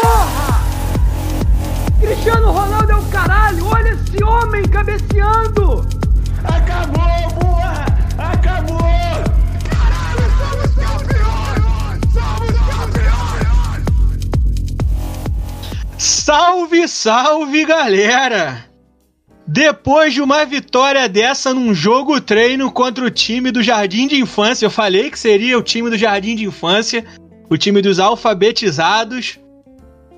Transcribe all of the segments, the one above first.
Porra! Cristiano Ronaldo é o caralho! Olha esse homem cabeceando! Acabou, porra! Acabou! Caralho, somos campeões! Somos campeões! Salve, salve, galera! Depois de uma vitória dessa num jogo treino contra o time do Jardim de Infância, eu falei que seria o time do Jardim de Infância, o time dos alfabetizados.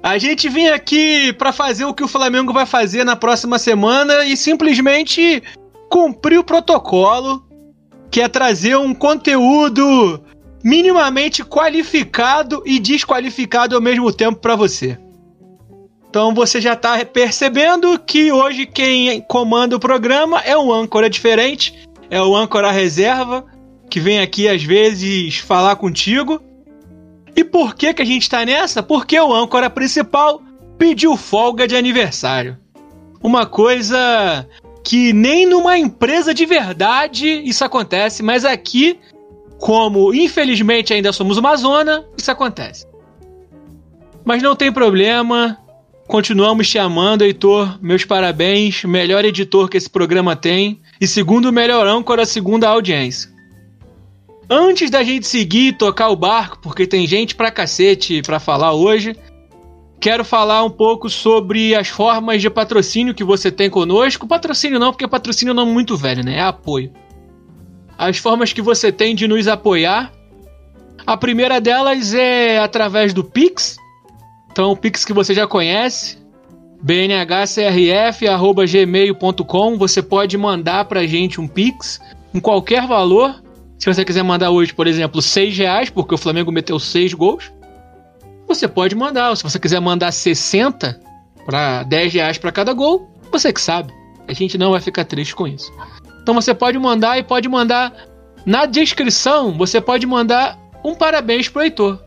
A gente vem aqui para fazer o que o Flamengo vai fazer na próxima semana e simplesmente cumprir o protocolo, que é trazer um conteúdo minimamente qualificado e desqualificado ao mesmo tempo para você. Então você já tá percebendo que hoje quem comanda o programa é um âncora diferente, é o âncora reserva, que vem aqui às vezes falar contigo. E por que que a gente tá nessa? Porque o âncora principal pediu folga de aniversário. Uma coisa que nem numa empresa de verdade isso acontece, mas aqui, como infelizmente ainda somos uma zona, isso acontece. Mas não tem problema, Continuamos te amando, Heitor. Meus parabéns. Melhor editor que esse programa tem. E segundo melhor âncora, segunda audiência. Antes da gente seguir e tocar o barco, porque tem gente pra cacete pra falar hoje, quero falar um pouco sobre as formas de patrocínio que você tem conosco. Patrocínio não, porque patrocínio é não é muito velho, né? É apoio. As formas que você tem de nos apoiar. A primeira delas é através do Pix, então, o Pix que você já conhece, bnhcrf.gmail.com. Você pode mandar pra gente um Pix em qualquer valor. Se você quiser mandar hoje, por exemplo, 6 reais, porque o Flamengo meteu 6 gols, você pode mandar. Se você quiser mandar 60 para 10 reais para cada gol, você que sabe. A gente não vai ficar triste com isso. Então você pode mandar e pode mandar na descrição, você pode mandar um parabéns pro Heitor.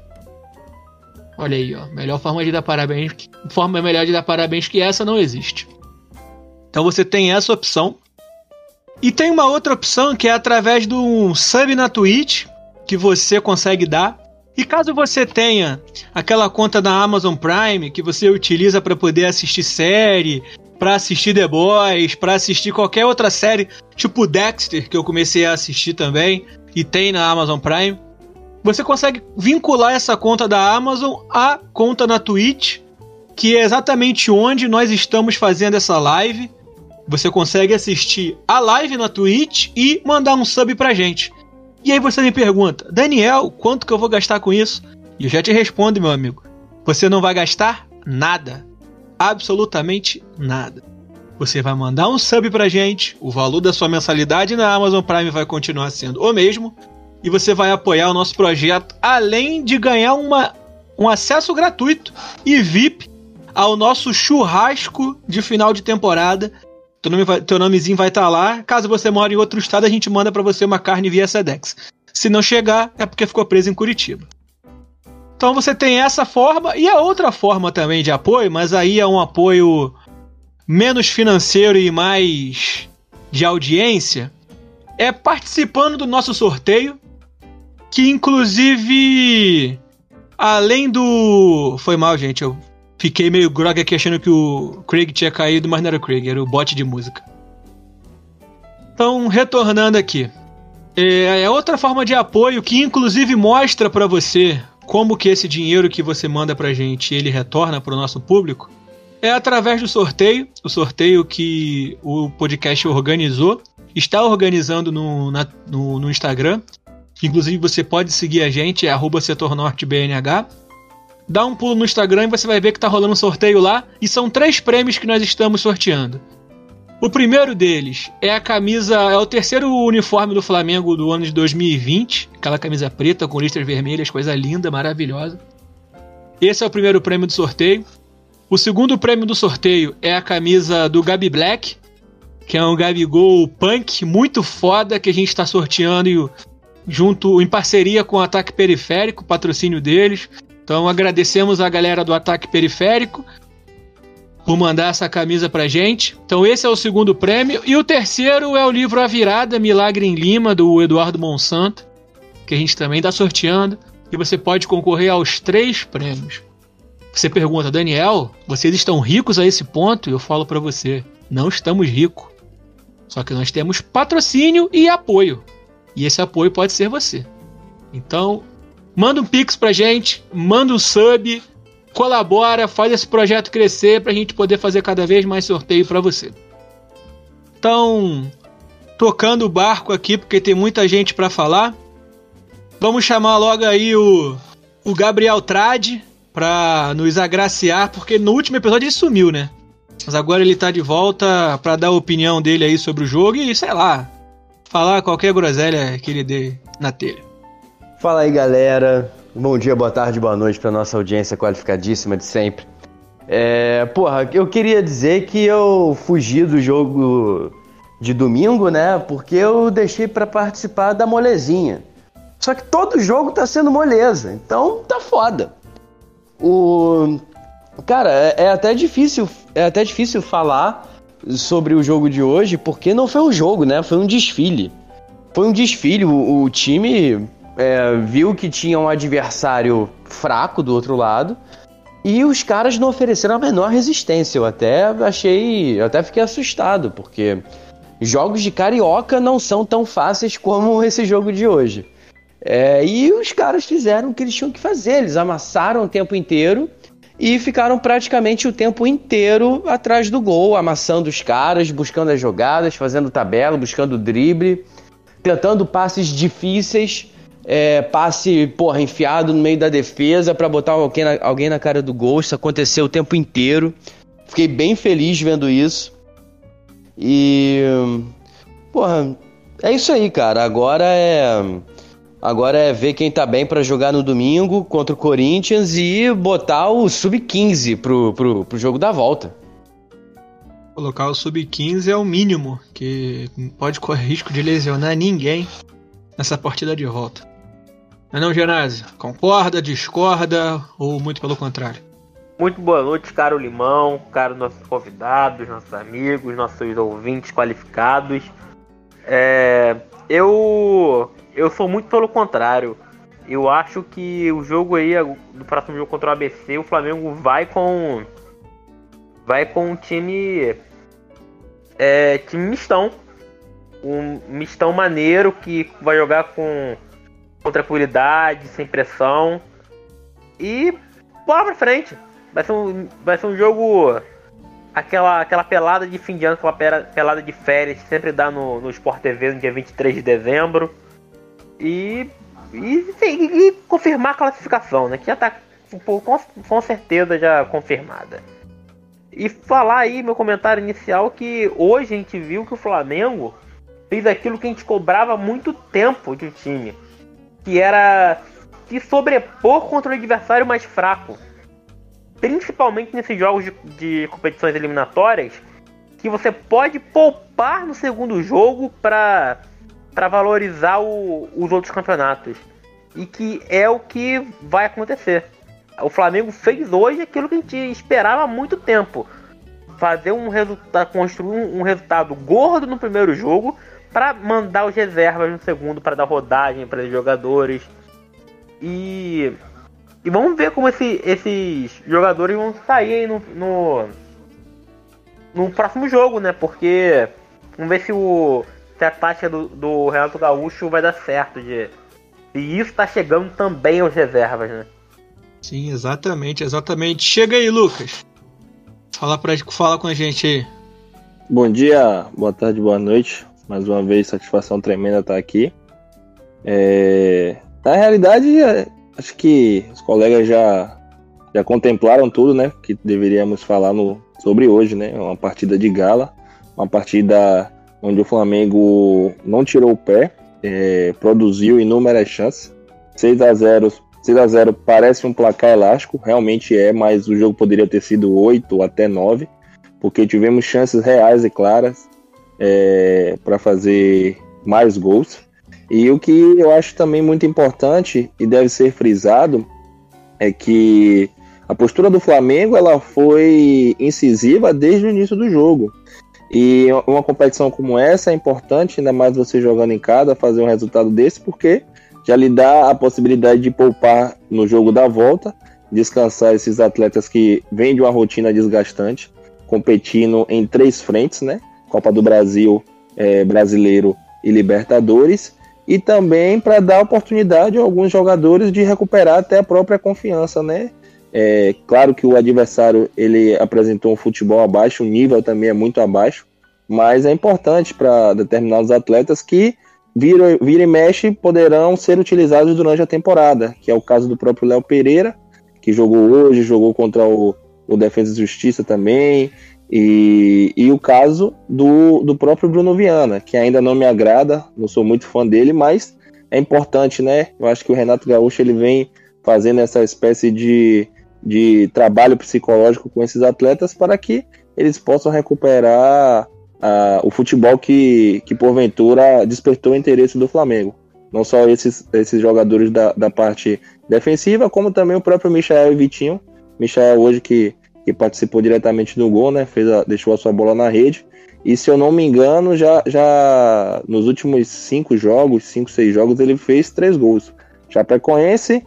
Olha aí, ó. Melhor forma de dar parabéns. Forma melhor de dar parabéns que essa não existe. Então você tem essa opção. E tem uma outra opção que é através do sub na Twitch que você consegue dar. E caso você tenha aquela conta da Amazon Prime que você utiliza para poder assistir série, para assistir The Boys, para assistir qualquer outra série, tipo Dexter, que eu comecei a assistir também e tem na Amazon Prime, você consegue vincular essa conta da Amazon à conta na Twitch, que é exatamente onde nós estamos fazendo essa live. Você consegue assistir a live na Twitch e mandar um sub pra gente. E aí você me pergunta, Daniel, quanto que eu vou gastar com isso? E eu já te respondo, meu amigo. Você não vai gastar nada. Absolutamente nada. Você vai mandar um sub pra gente, o valor da sua mensalidade na Amazon Prime vai continuar sendo o mesmo, e você vai apoiar o nosso projeto, além de ganhar uma, um acesso gratuito e VIP ao nosso churrasco de final de temporada. Teu, nome vai, teu nomezinho vai estar tá lá. Caso você mora em outro estado, a gente manda para você uma carne via Sedex. Se não chegar, é porque ficou preso em Curitiba. Então você tem essa forma e a outra forma também de apoio, mas aí é um apoio menos financeiro e mais de audiência, é participando do nosso sorteio que inclusive além do foi mal, gente, eu fiquei meio grog aqui achando que o Craig tinha caído, mas não era o Craig, era o bot de música. Então, retornando aqui. É, é outra forma de apoio que inclusive mostra para você como que esse dinheiro que você manda pra gente, ele retorna pro nosso público, é através do sorteio, o sorteio que o podcast organizou, está organizando no, na, no, no Instagram, Inclusive você pode seguir a gente, é setornortebnh. Dá um pulo no Instagram e você vai ver que tá rolando um sorteio lá. E são três prêmios que nós estamos sorteando. O primeiro deles é a camisa, é o terceiro uniforme do Flamengo do ano de 2020, aquela camisa preta com listras vermelhas, coisa linda, maravilhosa. Esse é o primeiro prêmio do sorteio. O segundo prêmio do sorteio é a camisa do Gabi Black, que é um Gabigol punk muito foda que a gente está sorteando junto em parceria com o Ataque Periférico, patrocínio deles. Então agradecemos a galera do Ataque Periférico. por mandar essa camisa pra gente. Então esse é o segundo prêmio. E o terceiro é o livro A Virada, Milagre em Lima, do Eduardo Monsanto, que a gente também está sorteando. E você pode concorrer aos três prêmios. Você pergunta, Daniel, vocês estão ricos a esse ponto? Eu falo para você, não estamos ricos. Só que nós temos patrocínio e apoio. E esse apoio pode ser você. Então, manda um pix pra gente, manda um sub, colabora, faz esse projeto crescer pra gente poder fazer cada vez mais sorteio para você. Então, tocando o barco aqui porque tem muita gente para falar. Vamos chamar logo aí o, o Gabriel Trade pra nos agraciar, porque no último episódio ele sumiu, né? Mas agora ele tá de volta para dar a opinião dele aí sobre o jogo e, sei lá, falar qualquer groselha que ele dê na telha. Fala aí, galera. Bom dia, boa tarde, boa noite pra nossa audiência qualificadíssima de sempre. É, porra, eu queria dizer que eu fugi do jogo de domingo, né? Porque eu deixei para participar da molezinha. Só que todo jogo tá sendo moleza, então tá foda. O cara, é, é até difícil, é até difícil falar sobre o jogo de hoje, porque não foi um jogo, né? Foi um desfile. Foi um desfile. O, o time é, viu que tinha um adversário fraco do outro lado e os caras não ofereceram a menor resistência. Eu até achei, eu até fiquei assustado, porque jogos de carioca não são tão fáceis como esse jogo de hoje. É, e os caras fizeram o que eles tinham que fazer, eles amassaram o tempo inteiro e ficaram praticamente o tempo inteiro atrás do gol, amassando os caras, buscando as jogadas, fazendo tabela, buscando drible, tentando passes difíceis, é, passe, porra, enfiado no meio da defesa para botar alguém na, alguém na cara do gol. Isso aconteceu o tempo inteiro. Fiquei bem feliz vendo isso. E. Porra, é isso aí, cara. Agora é. Agora é ver quem tá bem para jogar no domingo contra o Corinthians e botar o sub-15 pro, pro, pro jogo da volta. Colocar o sub-15 é o mínimo, que pode correr risco de lesionar ninguém nessa partida de volta. Não é não, Genásio? Concorda, discorda ou muito pelo contrário? Muito boa noite, caro Limão, caro nossos convidados, nossos amigos, nossos ouvintes qualificados. É, eu eu sou muito pelo contrário. Eu acho que o jogo aí, do próximo jogo contra o ABC, o Flamengo vai com. Vai com um time. É, time mistão. Um mistão maneiro que vai jogar com, com tranquilidade, sem pressão. E bola pra frente. Vai ser um, vai ser um jogo. Aquela, aquela pelada de fim de ano, aquela pelada de férias que sempre dá no, no Sport TV no dia 23 de dezembro e, e, e, e confirmar a classificação, né? Que já está com, com certeza já confirmada. E falar aí meu comentário inicial que hoje a gente viu que o Flamengo fez aquilo que a gente cobrava há muito tempo de um time, que era se sobrepor contra o adversário mais fraco. Principalmente nesses jogos de, de competições eliminatórias, que você pode poupar no segundo jogo para para valorizar o, os outros campeonatos. E que é o que vai acontecer. O Flamengo fez hoje aquilo que a gente esperava há muito tempo. Fazer um resultado, construir um, resultado gordo no primeiro jogo para mandar os reservas no segundo para dar rodagem para os jogadores. E, e vamos ver como esse, esses jogadores vão sair no, no, no próximo jogo, né? Porque vamos ver se o se a tática do, do Renato Gaúcho vai dar certo. De, e isso tá chegando também aos reservas, né? Sim, exatamente, exatamente. Chega aí, Lucas. Fala, pra, fala com a gente aí. Bom dia, boa tarde, boa noite. Mais uma vez, satisfação tremenda estar aqui. É... Na realidade, é, acho que os colegas já, já contemplaram tudo, né? Que deveríamos falar no, sobre hoje, né? Uma partida de gala, uma partida onde o Flamengo não tirou o pé, é, produziu inúmeras chances. 6 a 0 6 a 0 parece um placar elástico, realmente é, mas o jogo poderia ter sido 8 até 9, porque tivemos chances reais e claras é, para fazer mais gols. E o que eu acho também muito importante e deve ser frisado é que a postura do Flamengo ela foi incisiva desde o início do jogo. E uma competição como essa é importante, ainda mais você jogando em casa, fazer um resultado desse, porque já lhe dá a possibilidade de poupar no jogo da volta, descansar esses atletas que vêm de uma rotina desgastante, competindo em três frentes, né? Copa do Brasil, é, Brasileiro e Libertadores, e também para dar oportunidade a alguns jogadores de recuperar até a própria confiança, né? É, claro que o adversário ele apresentou um futebol abaixo, o nível também é muito abaixo, mas é importante para determinados atletas que vira, vira e mexe poderão ser utilizados durante a temporada, que é o caso do próprio Léo Pereira, que jogou hoje, jogou contra o, o Defesa e Justiça também, e, e o caso do, do próprio Bruno Viana, que ainda não me agrada, não sou muito fã dele, mas é importante, né? Eu acho que o Renato Gaúcho ele vem fazendo essa espécie de de trabalho psicológico com esses atletas para que eles possam recuperar uh, o futebol que, que porventura despertou o interesse do Flamengo. Não só esses, esses jogadores da, da parte defensiva, como também o próprio Michael e Vitinho. Michael hoje que, que participou diretamente do gol, né? Fez a, deixou a sua bola na rede. E se eu não me engano, já, já nos últimos cinco jogos, cinco, seis jogos, ele fez três gols. Chapecoense,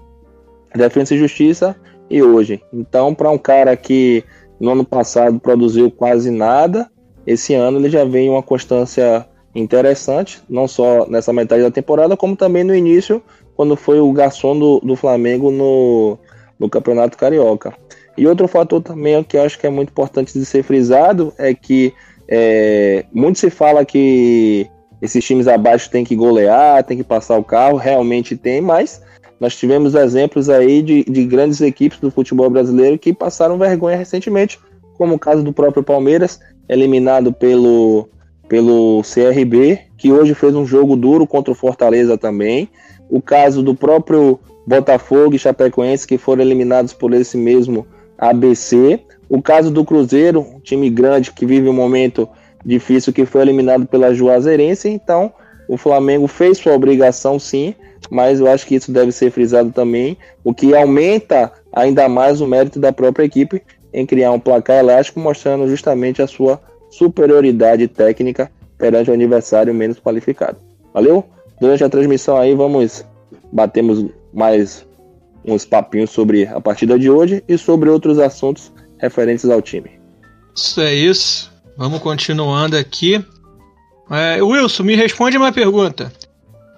Defesa e Justiça e hoje. Então, para um cara que no ano passado produziu quase nada, esse ano ele já vem uma constância interessante, não só nessa metade da temporada, como também no início, quando foi o garçom do, do Flamengo no, no Campeonato Carioca. E outro fator também que eu acho que é muito importante de ser frisado é que é, muito se fala que esses times abaixo tem que golear, tem que passar o carro, realmente tem, mas nós tivemos exemplos aí de, de grandes equipes do futebol brasileiro que passaram vergonha recentemente, como o caso do próprio Palmeiras, eliminado pelo, pelo CRB, que hoje fez um jogo duro contra o Fortaleza também. O caso do próprio Botafogo e Chapecoense, que foram eliminados por esse mesmo ABC. O caso do Cruzeiro, um time grande que vive um momento difícil, que foi eliminado pela Juazeirense. Então, o Flamengo fez sua obrigação sim, mas eu acho que isso deve ser frisado também, o que aumenta ainda mais o mérito da própria equipe em criar um placar elástico, mostrando justamente a sua superioridade técnica perante o adversário menos qualificado. Valeu? Durante a transmissão aí vamos batemos mais uns papinhos sobre a partida de hoje e sobre outros assuntos referentes ao time. Isso é isso. Vamos continuando aqui. É, Wilson, me responde uma pergunta.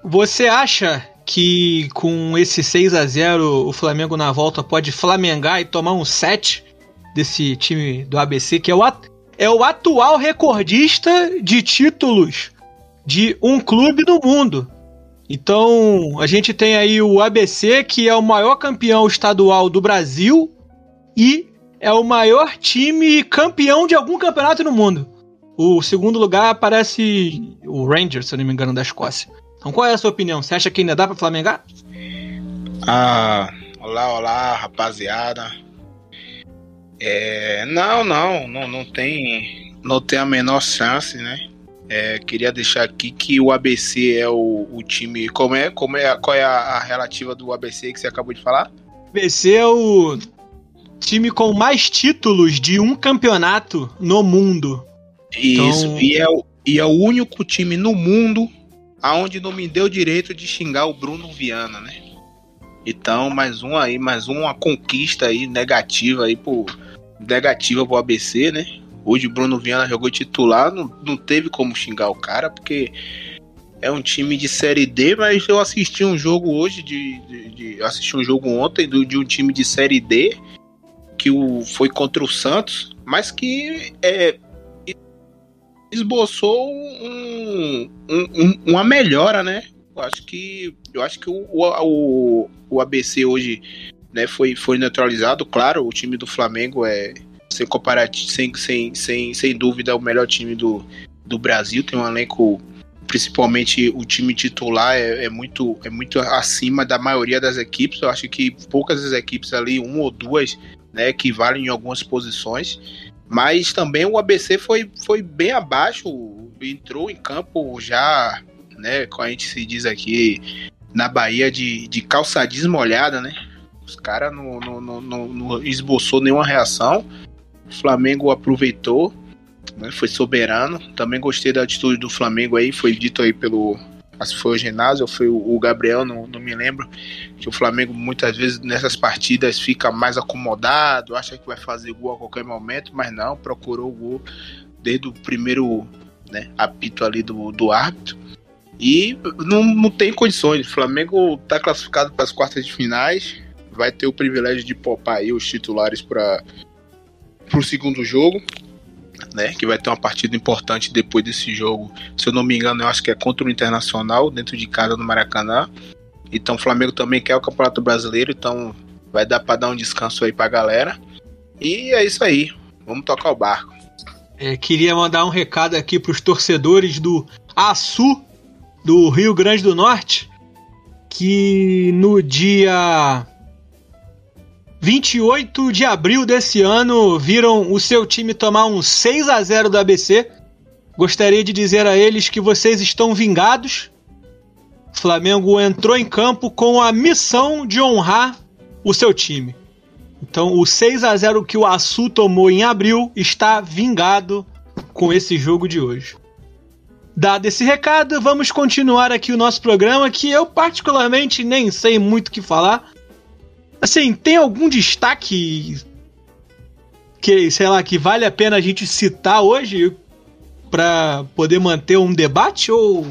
Você acha que com esse 6 a 0 o Flamengo na volta pode flamengar e tomar um 7 desse time do ABC, que é o, é o atual recordista de títulos de um clube no mundo. Então, a gente tem aí o ABC, que é o maior campeão estadual do Brasil e é o maior time campeão de algum campeonato no mundo. O segundo lugar aparece o Rangers, se eu não me engano, da Escócia. Então qual é a sua opinião? Você acha que ainda dá para Flamengar? Ah, olá, olá, rapaziada. É, não, não, não, não tem, não tem a menor chance, né? É, queria deixar aqui que o ABC é o, o, time. Como é, como é, qual é a, a, relativa do ABC que você acabou de falar? ABC é o time com mais títulos de um campeonato no mundo. Isso. Então... E é, e é o único time no mundo aonde não me deu direito de xingar o Bruno Viana, né? Então, mais um aí, mais uma conquista aí negativa aí pro negativa pro ABC, né? Hoje o Bruno Viana jogou titular, não, não teve como xingar o cara, porque é um time de série D, mas eu assisti um jogo hoje de, de, de assisti um jogo ontem do, de um time de série D que o, foi contra o Santos, mas que é, esboçou um, um, uma melhora, né? Eu acho que eu acho que o, o, o ABC hoje né, foi, foi neutralizado. Claro, o time do Flamengo é sem sem, sem, sem, sem dúvida o melhor time do, do Brasil. Tem um elenco, principalmente o time titular é, é, muito, é muito acima da maioria das equipes. Eu acho que poucas das equipes ali, uma ou duas, né, que valem em algumas posições. Mas também o ABC foi, foi bem abaixo, entrou em campo já, né, como a gente se diz aqui na Bahia, de, de calçadismo molhada, né? Os caras não, não, não, não, não esboçou nenhuma reação. O Flamengo aproveitou, né, foi soberano. Também gostei da atitude do Flamengo aí, foi dito aí pelo. Que foi o ginásio ou foi o Gabriel, não, não me lembro. Que o Flamengo muitas vezes nessas partidas fica mais acomodado, acha que vai fazer gol a qualquer momento, mas não, procurou o gol desde o primeiro né, apito ali do, do árbitro. E não, não tem condições. O Flamengo está classificado para as quartas de finais. Vai ter o privilégio de poupar aí os titulares para o segundo jogo né? Que vai ter uma partida importante depois desse jogo. Se eu não me engano, eu acho que é contra o Internacional, dentro de casa no Maracanã. Então o Flamengo também quer o Campeonato Brasileiro, então vai dar para dar um descanso aí pra galera. E é isso aí. Vamos tocar o barco. É, queria mandar um recado aqui pros torcedores do Açu, do Rio Grande do Norte, que no dia 28 de abril desse ano viram o seu time tomar um 6 a 0 do ABC. Gostaria de dizer a eles que vocês estão vingados. O Flamengo entrou em campo com a missão de honrar o seu time. Então, o 6 a 0 que o Açu tomou em abril está vingado com esse jogo de hoje. Dado esse recado, vamos continuar aqui o nosso programa que eu particularmente nem sei muito o que falar Assim, tem algum destaque que, sei lá, que vale a pena a gente citar hoje para poder manter um debate ou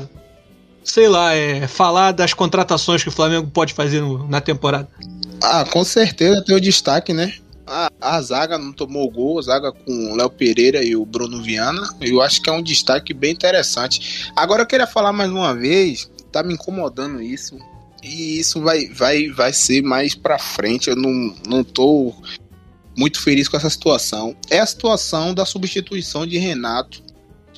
sei lá, é falar das contratações que o Flamengo pode fazer no, na temporada? Ah, com certeza tem o destaque, né? A, a zaga não tomou gol, a zaga com o Léo Pereira e o Bruno Viana. Eu acho que é um destaque bem interessante. Agora eu queria falar mais uma vez, tá me incomodando isso. E isso vai, vai, vai ser mais pra frente. Eu não, não tô muito feliz com essa situação. É a situação da substituição de Renato.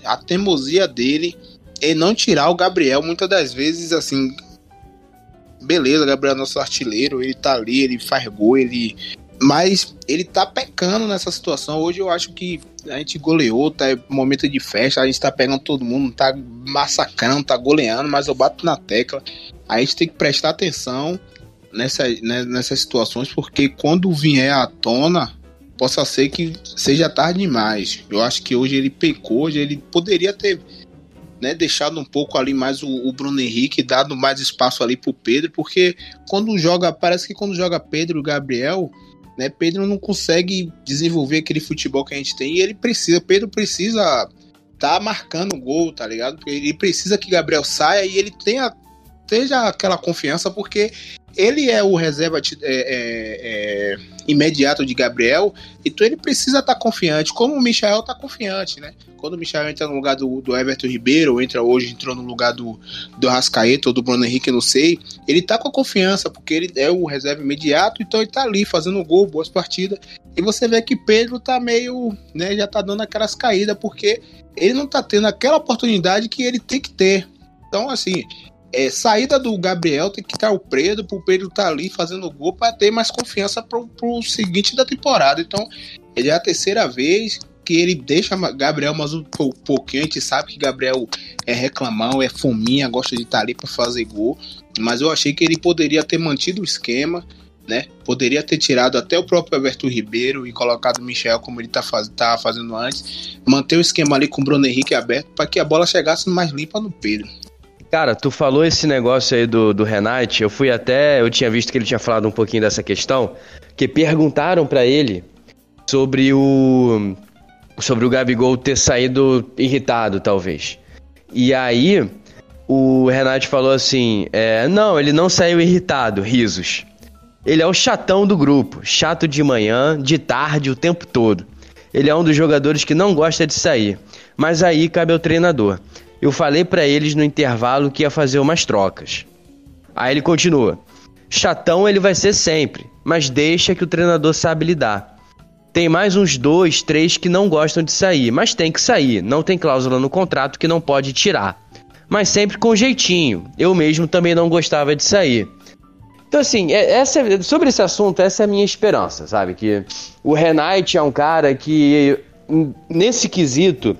A teimosia dele é não tirar o Gabriel. Muitas das vezes, assim. Beleza, Gabriel é nosso artilheiro. Ele tá ali, ele faz gol, ele. Mas ele tá pecando nessa situação. Hoje eu acho que a gente goleou, tá momento de festa, a gente tá pegando todo mundo, tá massacrando, tá goleando, mas eu bato na tecla. A gente tem que prestar atenção nessa, né, nessas situações, porque quando vier à tona, possa ser que seja tarde demais. Eu acho que hoje ele pecou, hoje ele poderia ter né, deixado um pouco ali mais o, o, Bruno Henrique, dado mais espaço ali pro Pedro, porque quando joga, parece que quando joga Pedro e Gabriel, né, Pedro não consegue desenvolver aquele futebol que a gente tem e ele precisa, Pedro precisa tá marcando o gol, tá ligado? Ele precisa que Gabriel saia e ele tenha esteja aquela confiança, porque ele é o reserva é, é, é, imediato de Gabriel, então ele precisa estar tá confiante, como o Michael está confiante, né? Quando o Michael entra no lugar do, do Everton Ribeiro, ou entra hoje, entrou no lugar do, do Rascaeta ou do Bruno Henrique, não sei, ele tá com a confiança, porque ele é o reserva imediato, então ele tá ali fazendo gol, boas partidas. E você vê que Pedro tá meio, né, já tá dando aquelas caídas, porque ele não tá tendo aquela oportunidade que ele tem que ter. Então, assim, é, saída do Gabriel tem que estar o Pedro, pro Pedro estar tá ali fazendo gol para ter mais confiança pro, pro seguinte da temporada. Então, ele é a terceira vez que ele deixa Gabriel mais um pouquinho. A gente sabe que Gabriel é reclamão, é fominha, gosta de estar tá ali para fazer gol. Mas eu achei que ele poderia ter mantido o esquema, né? Poderia ter tirado até o próprio Alberto Ribeiro e colocado o Michel como ele tá, faz, tá fazendo antes. Manter o esquema ali com o Bruno Henrique aberto para que a bola chegasse mais limpa no Pedro. Cara, tu falou esse negócio aí do, do Renate, eu fui até, eu tinha visto que ele tinha falado um pouquinho dessa questão, que perguntaram para ele sobre o sobre o Gabigol ter saído irritado, talvez. E aí o Renate falou assim, é, não, ele não saiu irritado, risos. Ele é o chatão do grupo, chato de manhã, de tarde, o tempo todo. Ele é um dos jogadores que não gosta de sair, mas aí cabe ao treinador eu falei para eles no intervalo que ia fazer umas trocas. Aí ele continua: Chatão ele vai ser sempre, mas deixa que o treinador sabe lidar. Tem mais uns dois, três que não gostam de sair, mas tem que sair, não tem cláusula no contrato que não pode tirar. Mas sempre com jeitinho. Eu mesmo também não gostava de sair. Então, assim, é, essa, sobre esse assunto, essa é a minha esperança, sabe? Que o Renate é um cara que, nesse quesito,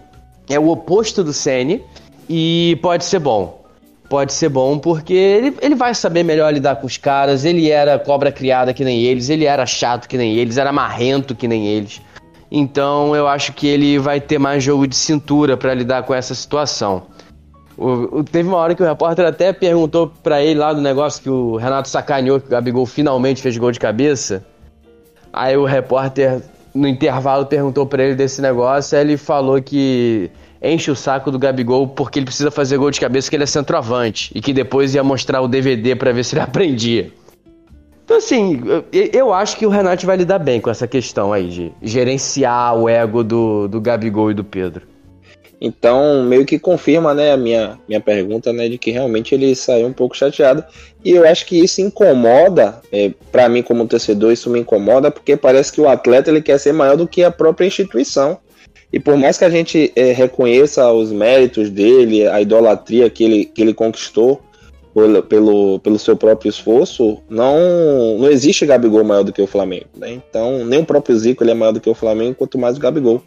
é o oposto do Sene e pode ser bom. pode ser bom, porque ele, ele vai saber melhor lidar com os caras. Ele era cobra criada que nem eles, ele era chato que nem eles, era marrento que nem eles. Então eu acho que ele vai ter mais jogo de cintura para lidar com essa situação. O, o, teve uma hora que o repórter até perguntou para ele lá do negócio que o Renato sacaneou que o Gabigol finalmente fez gol de cabeça. Aí o repórter no intervalo perguntou para ele desse negócio, aí ele falou que enche o saco do Gabigol porque ele precisa fazer gol de cabeça que ele é centroavante e que depois ia mostrar o DVD para ver se ele aprendia. Então, assim, eu, acho que o Renato vai lidar bem com essa questão aí de gerenciar o ego do, do Gabigol e do Pedro. Então, meio que confirma, né, a minha, minha pergunta, né, de que realmente ele saiu um pouco chateado. E eu acho que isso incomoda, é, para mim como torcedor, isso me incomoda, porque parece que o atleta ele quer ser maior do que a própria instituição. E por mais que a gente é, reconheça os méritos dele, a idolatria que ele, que ele conquistou pelo, pelo, pelo seu próprio esforço, não, não existe Gabigol maior do que o Flamengo. Né? Então, nem o próprio Zico ele é maior do que o Flamengo, quanto mais o Gabigol.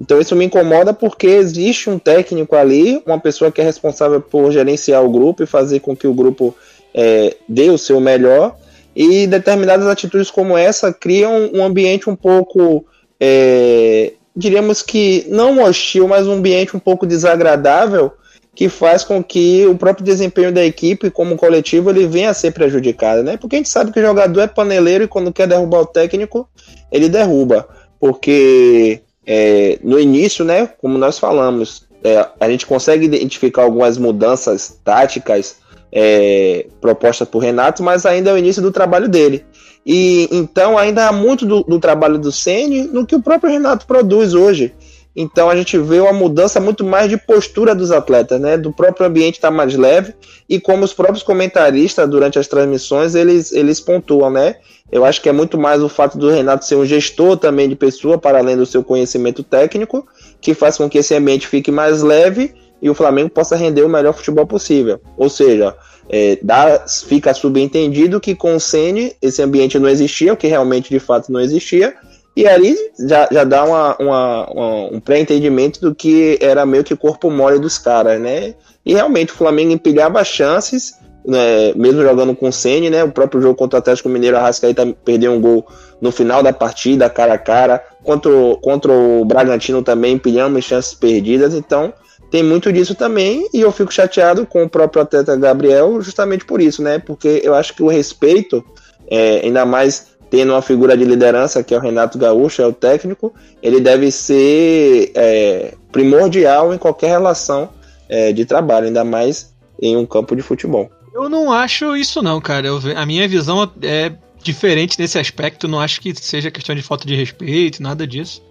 Então, isso me incomoda porque existe um técnico ali, uma pessoa que é responsável por gerenciar o grupo e fazer com que o grupo é, dê o seu melhor. E determinadas atitudes como essa criam um ambiente um pouco é, diríamos que não hostil, mas um ambiente um pouco desagradável que faz com que o próprio desempenho da equipe como coletivo ele venha a ser prejudicado, né? Porque a gente sabe que o jogador é paneleiro e quando quer derrubar o técnico, ele derruba. Porque é, no início, né, como nós falamos, é, a gente consegue identificar algumas mudanças táticas é, propostas por Renato, mas ainda é o início do trabalho dele. E então ainda há muito do, do trabalho do Ceni no que o próprio Renato produz hoje. Então a gente vê uma mudança muito mais de postura dos atletas, né? Do próprio ambiente estar tá mais leve e como os próprios comentaristas durante as transmissões eles, eles pontuam, né? Eu acho que é muito mais o fato do Renato ser um gestor também de pessoa, para além do seu conhecimento técnico, que faz com que esse ambiente fique mais leve e o Flamengo possa render o melhor futebol possível. Ou seja, é, dá, fica subentendido que com o Sene esse ambiente não existia, o que realmente de fato não existia, e ali já, já dá uma, uma, uma um pré-entendimento do que era meio que corpo mole dos caras, né? E realmente o Flamengo empilhava chances, né, mesmo jogando com o Sene, né? O próprio jogo contra o Atlético Mineiro, a Rascaíta perdeu um gol no final da partida, cara a cara. Contra contra o Bragantino também empilhamos chances perdidas, então tem muito disso também, e eu fico chateado com o próprio atleta Gabriel justamente por isso, né? Porque eu acho que o respeito, é, ainda mais tendo uma figura de liderança que é o Renato Gaúcho, é o técnico, ele deve ser é, primordial em qualquer relação é, de trabalho, ainda mais em um campo de futebol. Eu não acho isso não, cara. Eu, a minha visão é diferente nesse aspecto. Não acho que seja questão de falta de respeito, nada disso.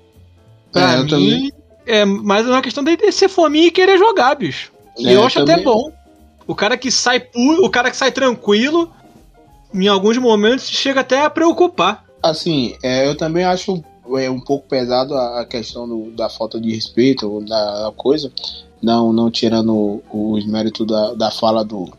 Pra é, mim, também é mais uma questão de ser fominha e querer jogar, bicho. E é, eu acho também... até bom. O cara que sai puro, o cara que sai tranquilo, em alguns momentos chega até a preocupar. Assim, é, eu também acho é, um pouco pesado a, questão do, da falta de respeito da, da coisa, não não tirando os méritos da, da fala do,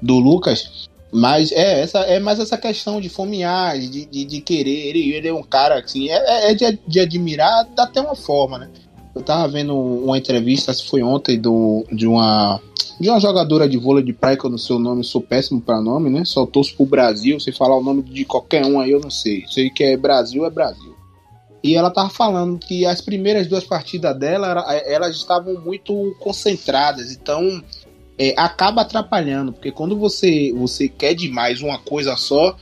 do Lucas, mas é essa é mais essa questão de fomear, de, de, de querer. Ele, ele é um cara assim, é, é de, de admirar até uma forma, né? Eu tava vendo uma entrevista, se foi ontem, do, de uma de uma jogadora de vôlei de praia, que eu não sei o nome, sou péssimo para nome, né? Só torço pro Brasil, se falar o nome de qualquer um aí eu não sei. Sei que é Brasil, é Brasil. E ela tava falando que as primeiras duas partidas dela, elas estavam muito concentradas, então é, acaba atrapalhando, porque quando você, você quer demais uma coisa só,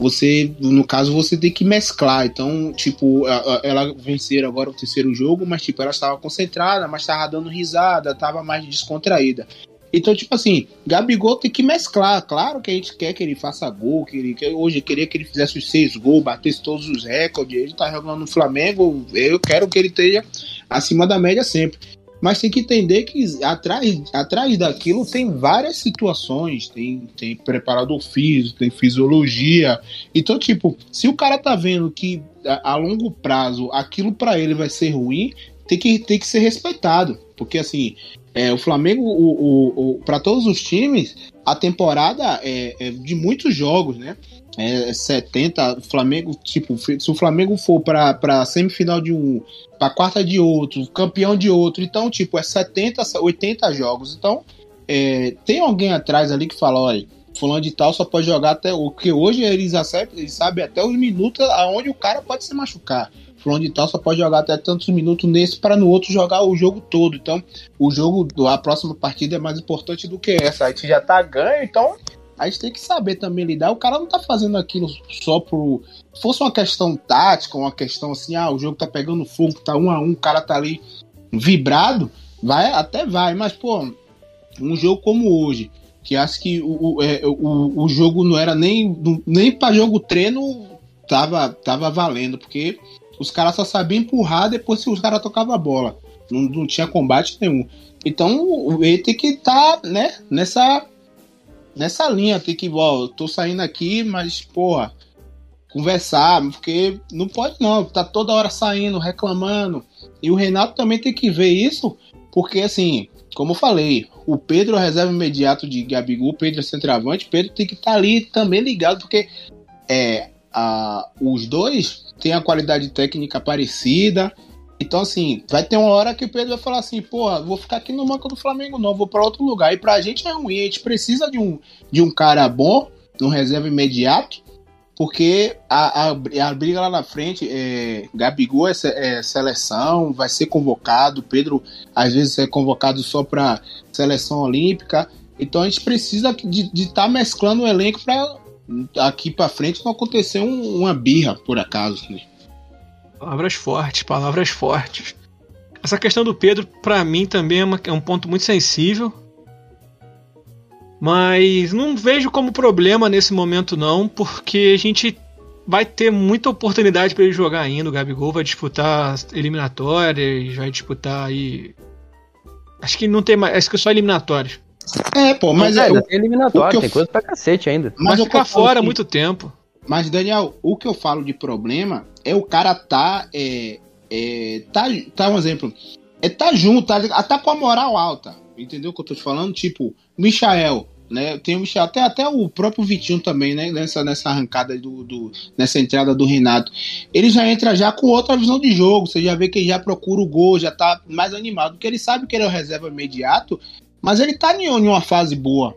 você, no caso, você tem que mesclar. Então, tipo, ela venceram agora o terceiro jogo, mas tipo, ela estava concentrada, mas estava dando risada, estava mais descontraída. Então, tipo assim, Gabigol tem que mesclar. Claro que a gente quer que ele faça gol, que ele que hoje queria que ele fizesse os seis gols, batesse todos os recordes. Ele tá jogando no Flamengo, eu quero que ele esteja acima da média sempre. Mas tem que entender que atrás, atrás daquilo tem várias situações, tem, tem preparador físico, tem fisiologia. Então, tipo, se o cara tá vendo que a, a longo prazo aquilo para ele vai ser ruim, tem que, tem que ser respeitado. Porque assim, é, o Flamengo, o, o, o para todos os times, a temporada é, é, de muitos jogos, né? É 70, o Flamengo, tipo, se o Flamengo for para semifinal de um, para quarta de outro, campeão de outro, então, tipo, é 70, 80 jogos. Então, é, tem alguém atrás ali que fala, olha, fulano de tal só pode jogar até o que hoje eles acertam, eles sabem até os minutos aonde o cara pode se machucar. Fulano de tal só pode jogar até tantos minutos nesse para no outro jogar o jogo todo. Então, o jogo, a próxima partida é mais importante do que essa. A gente já tá ganho, então a gente tem que saber também lidar. O cara não tá fazendo aquilo só por. Se fosse uma questão tática, uma questão assim, ah, o jogo tá pegando fogo, tá um a um, o cara tá ali vibrado, vai, até vai, mas, pô, um jogo como hoje, que acho que o, o, é, o, o jogo não era nem, nem para jogo treino, tava, tava valendo, porque os caras só sabiam empurrar depois que os caras tocavam a bola. Não, não tinha combate nenhum. Então ele tem que estar tá, né, nessa, nessa linha. Tem que, ó, eu tô saindo aqui, mas, porra, conversar, porque não pode não. Tá toda hora saindo, reclamando. E o Renato também tem que ver isso, porque assim, como eu falei, o Pedro é reserva imediato de Gabigol, Pedro é centroavante, Pedro tem que estar tá ali também ligado, porque é, a, os dois têm a qualidade técnica parecida. Então, assim, vai ter uma hora que o Pedro vai falar assim, porra, vou ficar aqui no banco do Flamengo, não, vou para outro lugar. E pra gente é ruim, a gente precisa de um, de um cara bom, um reserva imediato, porque a, a, a, briga lá na frente, é, Gabigol é, é, seleção, vai ser convocado, Pedro às vezes é convocado só para seleção olímpica, então a gente precisa de estar tá mesclando o elenco para aqui para frente não acontecer um, uma birra, por acaso. Né? Palavras fortes, palavras fortes. Essa questão do Pedro, para mim, também é, uma, é um ponto muito sensível. Mas não vejo como problema nesse momento, não, porque a gente vai ter muita oportunidade para ele jogar ainda. O Gabigol vai disputar eliminatórias, vai disputar aí. Acho que não tem mais. Acho que é só eliminatórias. É, pô, mas é. é tem eliminatória, tem coisa pra cacete ainda. Mas vai ficar fora muito tempo. Mas, Daniel, o que eu falo de problema é o cara tá. É, é, tá, tá um exemplo. É tá junto, tá, tá com a moral alta. Entendeu o que eu tô te falando? Tipo, Michael, né? Tem o Michel, até, até o próprio Vitinho também, né? Nessa, nessa arrancada do, do, nessa entrada do Renato. Ele já entra já com outra visão de jogo. Você já vê que ele já procura o gol, já tá mais animado, porque ele sabe que ele é o reserva imediato, mas ele tá em uma fase boa.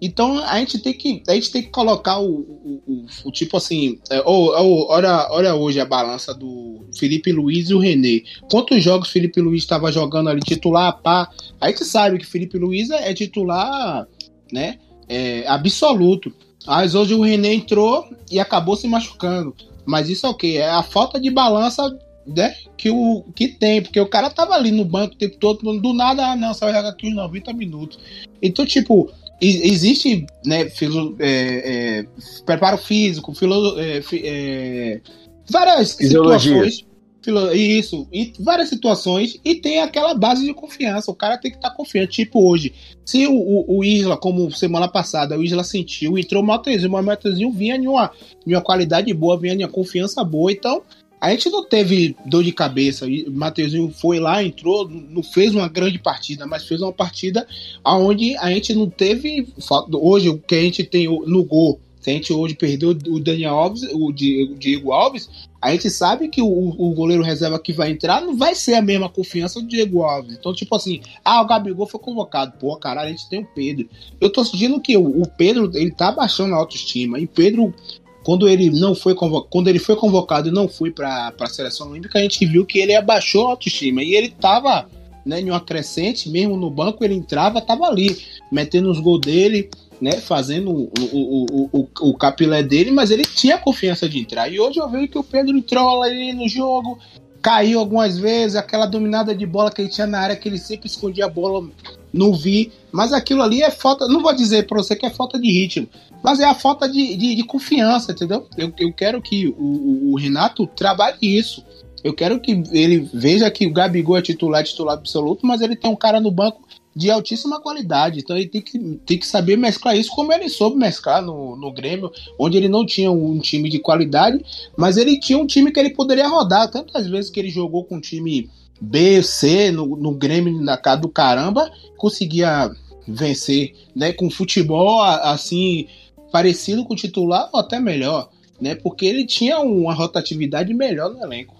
Então a gente tem que, a gente tem que colocar o, o, o, o tipo assim, é, olha, olha hoje a balança do Felipe Luiz e o René. Quantos jogos Felipe Luiz estava jogando ali titular, pá? A gente sabe que Felipe Luiz é, é titular, né? É, absoluto. Mas hoje o René entrou e acabou se machucando. Mas isso é o que? É a falta de balança né, que, o, que tem, porque o cara tava ali no banco o tempo todo, do nada, ah, não, só jogar aqui uns 90 minutos. Então, tipo, existe né, filo, é, é, preparo físico, filo, é, é várias Fisiologia. situações. Filo, isso, e várias situações, e tem aquela base de confiança. O cara tem que estar tá confiante. Tipo hoje, se o, o, o, Isla, como semana passada, o Isla sentiu, entrou o Matheusinho, o Matheusinho vinha em uma, em uma qualidade boa, vinha em uma confiança boa, então a gente não teve dor de cabeça. O Mateuzinho foi lá, entrou, não fez uma grande partida, mas fez uma partida onde a gente não teve. Hoje, o que a gente tem no gol, se a gente hoje perdeu o Daniel Alves, o Diego Alves, a gente sabe que o, o, goleiro reserva que vai entrar não vai ser a mesma confiança do Diego Alves. Então, tipo assim, ah, o Gabigol foi convocado. Pô, caralho, a gente tem o Pedro. Eu tô sentindo que o, o Pedro, ele tá baixando a autoestima. E Pedro quando ele não foi quando ele foi convocado e não foi para a seleção olímpica, a gente viu que ele abaixou a autoestima e ele estava né, em uma crescente, mesmo no banco ele entrava, estava ali, metendo os gols dele, né, fazendo o, o, o, o, o capilé dele, mas ele tinha confiança de entrar. E hoje eu vejo que o Pedro entrou ali no jogo, caiu algumas vezes, aquela dominada de bola que ele tinha na área, que ele sempre escondia a bola, não vi. Mas aquilo ali é falta, não vou dizer para você que é falta de ritmo, mas é a falta de, de, de confiança, entendeu? Eu, eu quero que o, o, Renato trabalhe isso. Eu quero que ele veja que o Gabigol é titular, titular absoluto, mas ele tem um cara no banco de altíssima qualidade. Então ele tem que, tem que saber mesclar isso como ele soube mesclar no, no Grêmio, onde ele não tinha um time de qualidade, mas ele tinha um time que ele poderia rodar. Tantas vezes que ele jogou com um time B, C, no, no Grêmio na casa do caramba, conseguia vencer, né? Com futebol assim, parecido com o titular ou até melhor, né? Porque ele tinha uma rotatividade melhor no elenco.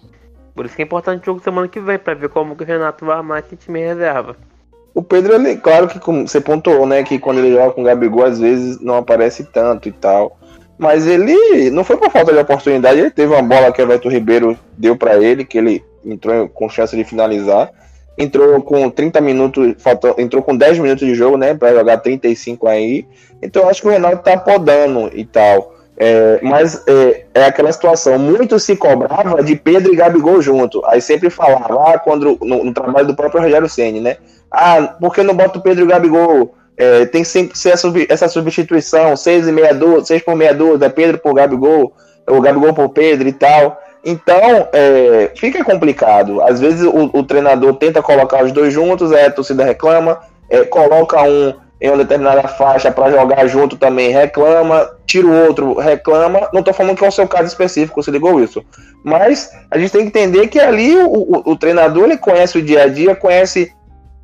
Por isso que é importante o jogo semana que vem, para ver como que o Renato vai armar esse time reserva. O Pedro, ele, claro que como você pontuou, né, que quando ele joga com o Gabigol, às vezes não aparece tanto e tal. Mas ele não foi por falta de oportunidade, ele teve uma bola que o Everton Ribeiro deu para ele, que ele entrou com chance de finalizar. Entrou com 30 minutos, faltou, entrou com 10 minutos de jogo, né, para jogar 35 aí. Então acho que o Renato tá podando e tal. É, mas é, é, aquela situação, muito se cobrava de Pedro e Gabigol junto. Aí sempre falava, ah, quando, no, no trabalho do próprio Rogério Ceni, né? Ah, por que não bota o Pedro e o Gabigol? É, tem sempre que ser essa substituição, 6 e meia dúzia, 6 por meia dúzia, Pedro por Gabigol, o Gabigol por Pedro e tal. Então, é, fica complicado. Às vezes o, o, treinador tenta colocar os dois juntos, aí a torcida reclama, é, coloca um em uma determinada faixa para jogar junto também, reclama, tira o outro, reclama. Não estou falando que é o seu caso específico, você ligou isso. Mas a gente tem que entender que ali o, o, o treinador ele conhece o dia a dia, conhece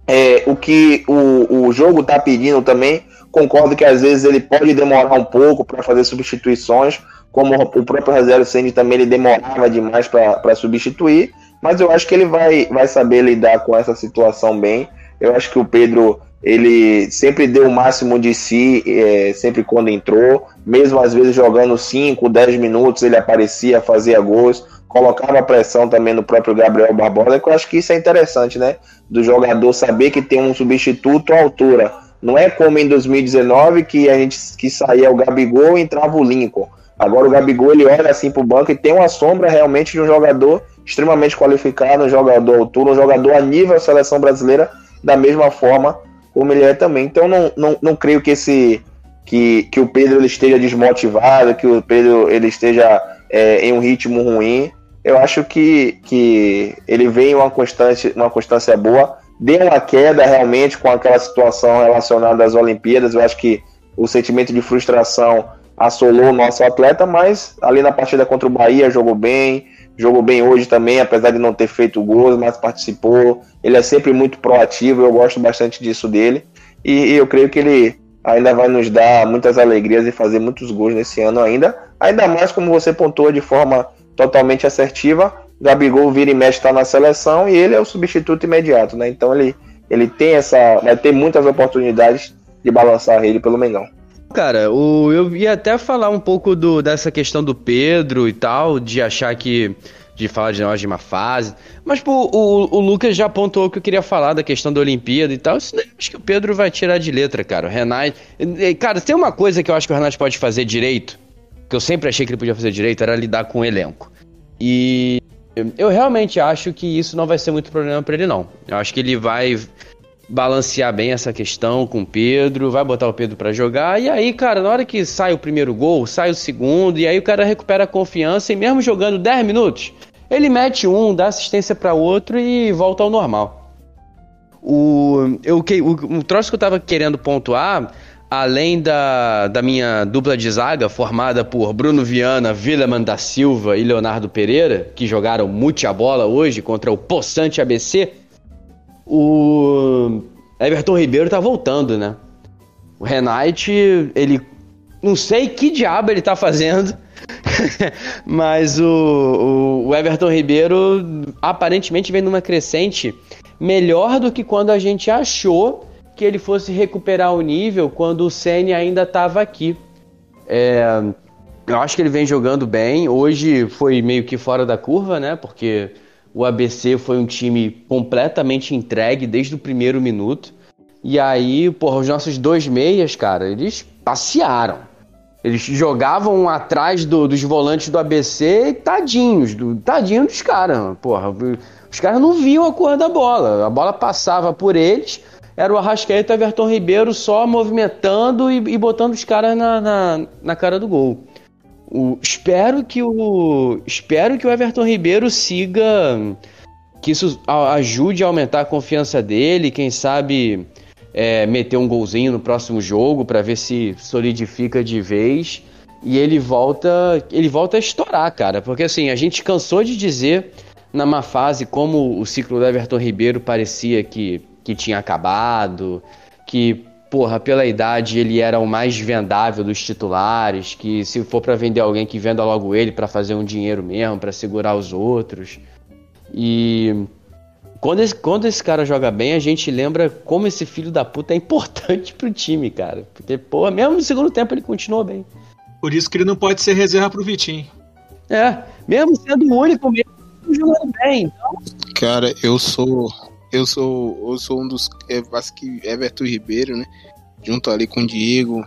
é, o que o, o jogo está pedindo também. Concordo que às vezes ele pode demorar um pouco para fazer substituições, como o próprio Reserva Sandy também ele demorava demais para substituir. Mas eu acho que ele vai, vai saber lidar com essa situação bem. Eu acho que o Pedro ele sempre deu o máximo de si, é, sempre quando entrou, mesmo às vezes jogando 5, 10 minutos, ele aparecia, fazia gols, colocava pressão também no próprio Gabriel Barbosa, que eu acho que isso é interessante, né? Do jogador saber que tem um substituto à altura. Não é como em 2019 que a gente que saía o Gabigol e entrava o Lincoln. Agora o Gabigol ele olha assim pro banco e tem uma sombra realmente de um jogador extremamente qualificado, um jogador à altura, um jogador a nível seleção brasileira, da mesma forma como ele é também. Então não, não, não creio que esse que, que o Pedro ele esteja desmotivado, que o Pedro ele esteja é, em um ritmo ruim. Eu acho que, que ele vem uma constância, uma constância boa. Deu uma queda realmente com aquela situação relacionada às Olimpíadas. Eu acho que o sentimento de frustração assolou o nosso atleta, mas ali na partida contra o Bahia jogou bem, jogou bem hoje também, apesar de não ter feito gols, mas participou. Ele é sempre muito proativo, eu gosto bastante disso dele. E, e, eu creio que ele ainda vai nos dar muitas alegrias e fazer muitos gols nesse ano ainda. Ainda mais como você pontua de forma totalmente assertiva. Gabigol vira e mexe está na seleção e ele é o substituto imediato, né? Então ele, ele tem essa. vai ter muitas oportunidades de balançar ele pelo Mengão. Cara, o, eu ia até falar um pouco do, dessa questão do Pedro e tal, de achar que. de falar de nós de uma fase. Mas, pô, o, o Lucas já apontou o que eu queria falar da questão da Olimpíada e tal. Isso acho que o Pedro vai tirar de letra, cara. O Renato. Cara, tem uma coisa que eu acho que o Renato pode fazer direito, que eu sempre achei que ele podia fazer direito, era lidar com o elenco. E eu realmente acho que isso não vai ser muito problema para ele, não. Eu acho que ele vai balancear bem essa questão com o Pedro, vai botar o Pedro para jogar, e aí, cara, na hora que sai o primeiro gol, sai o segundo, e aí o cara recupera a confiança, e mesmo jogando 10 minutos, ele mete um, dá assistência para outro e volta ao normal. O, eu, o, o troço que eu tava querendo pontuar, além da, da minha dupla de zaga, formada por Bruno Viana, Willeman da Silva e Leonardo Pereira, que jogaram mute a bola hoje contra o Poçante ABC, o Everton Ribeiro tá voltando, né? O Renate, ele. Não sei que diabo ele tá fazendo. mas o, o, Everton Ribeiro aparentemente vem numa crescente melhor do que quando a gente achou que ele fosse recuperar o nível quando o Ceni ainda estava aqui. É, eu acho que ele vem jogando bem. Hoje foi meio que fora da curva, né? Porque o ABC foi um time completamente entregue desde o primeiro minuto. E aí, porra, os nossos dois meias, cara, eles passearam. Eles jogavam atrás do, dos volantes do ABC e tadinhos, do, tadinho dos caras, porra. Os caras não viam a cor da bola. A bola passava por eles, era o Arrascaeta e o Everton Ribeiro só movimentando e, e botando os caras na, na, na cara do gol. O, espero que o espero que o Everton Ribeiro siga que isso ajude a aumentar a confiança dele, quem sabe é, meter um golzinho no próximo jogo para ver se solidifica de vez e ele volta ele volta a estourar, cara, porque assim a gente cansou de dizer na má fase como o ciclo do Everton Ribeiro parecia que, que tinha acabado, que porra, pela idade ele era o mais vendável dos titulares, que se for para vender alguém que venda logo ele para fazer um dinheiro mesmo, para segurar os outros. E Quando esse, quando esse cara joga bem, a gente lembra como esse filho da puta é importante pro time, cara. Porque, pô, mesmo no segundo tempo ele continuou bem. Por isso que ele não pode ser reserva pro Vitinho. É, mesmo sendo o único mesmo jogando bem. Então, Cara, eu sou. Eu sou. Eu sou um dos. é, acho que Everton Ribeiro, né? Junto ali com o Diego.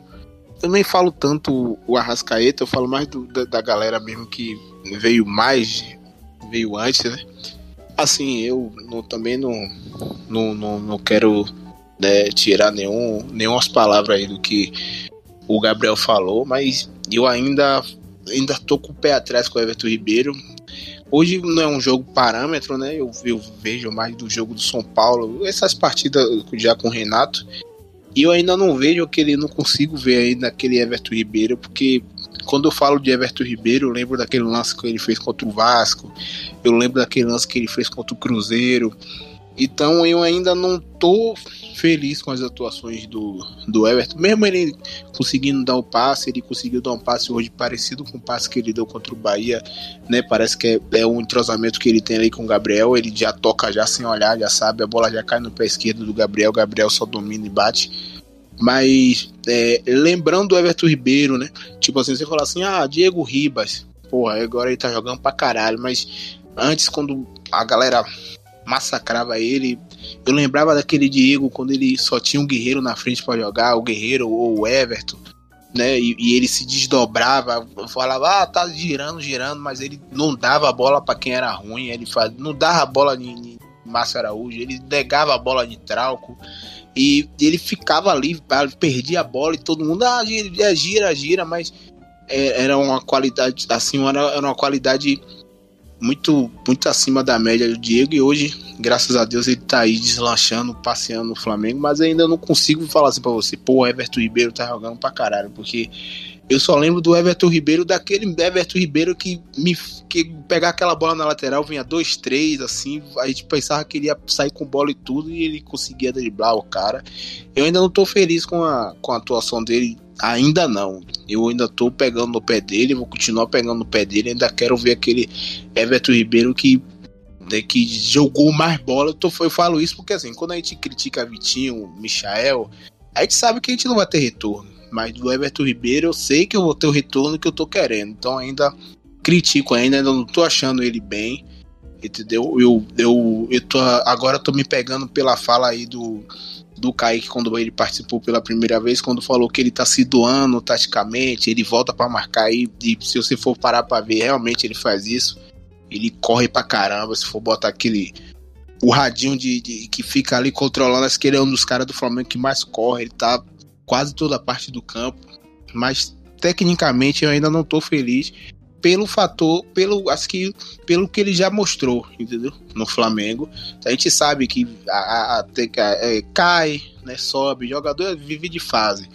Eu nem falo tanto o Arrascaeta, eu falo mais do- da, da galera mesmo que veio mais, veio antes, né? Assim, eu não- também não, não, não, não quero né, tirar nenhum, nenhumas palavras aí do que o Gabriel falou, mas eu ainda, ainda tô com o pé atrás com o Everton Ribeiro. Hoje não é um jogo parâmetro, né? Eu, eu vejo mais do jogo do São Paulo, essas partidas já com o Renato. E eu ainda não vejo aquele, não consigo ver ainda aquele Everton Ribeiro, porque quando eu falo de Everton Ribeiro, eu lembro daquele lance que ele fez contra o Vasco, eu lembro daquele lance que ele fez contra o Cruzeiro. Então eu ainda não tô feliz com as atuações do, do Everton, mesmo ele conseguindo dar o passe, ele conseguiu dar um passe hoje parecido com o passe que ele deu contra o Bahia, né? Parece que é, é um entrosamento que ele tem ali com o Gabriel, ele já toca já sem olhar, já sabe, a bola já cai no pé esquerdo do Gabriel, o Gabriel só domina e bate. Mas é, lembrando do Everton Ribeiro, né? Tipo assim, você fala assim, ah, Diego Ribas, porra, agora ele tá jogando pra caralho, mas antes quando a galera massacrava ele, eu lembrava daquele Diego quando ele só tinha um guerreiro na frente pra jogar, o guerreiro ou o Everton, né? E, e ele se desdobrava, falava, ah, tá girando, girando, mas ele não dava a bola pra quem era ruim, ele faz, não dava a bola em, em Márcio Araújo, ele negava a bola de Trauco. E ele ficava ali, perdia a bola e todo mundo, ah, gira, gira, gira, mas é, era uma qualidade, assim, era uma qualidade muito, muito acima da média do Diego e hoje, graças a Deus, ele tá aí deslanchando, passeando no Flamengo, mas ainda não consigo falar assim pra você, pô, o Everton Ribeiro tá jogando pra caralho, porque eu só lembro do Everton Ribeiro, daquele Everton Ribeiro que me que pegar aquela bola na lateral, vinha dois, três, assim, a gente pensava que ele ia sair com bola e tudo, e ele conseguia driblar o cara. Eu ainda não tô feliz com a, com a atuação dele, ainda não. Eu ainda tô pegando no pé dele, vou continuar pegando no pé dele, ainda quero ver aquele Everton Ribeiro que né, que jogou mais bola. Eu, tô, eu falo isso porque assim, quando a gente critica Vitinho, Michael, a gente sabe que a gente não vai ter retorno. Mas do Everton Ribeiro eu sei que eu vou ter o retorno que eu tô querendo. Então ainda critico ainda, ainda não tô achando ele bem. Entendeu? Eu, eu, eu tô, agora tô me pegando pela fala aí do, do Kaique quando ele participou pela primeira vez, quando falou que ele tá se doando taticamente, ele volta para marcar aí, e se você for parar para ver, realmente ele faz isso. Ele corre pra caramba, se for botar aquele o radinho de, de que fica ali controlando, acho que ele é um dos caras do Flamengo que mais corre, ele tá quase toda a parte do campo, mas tecnicamente eu ainda não tô feliz pelo fator, pelo acho que pelo que ele já mostrou, entendeu? No Flamengo, a gente sabe que a, a, a, é, cai, né, sobe, jogador vive de fase.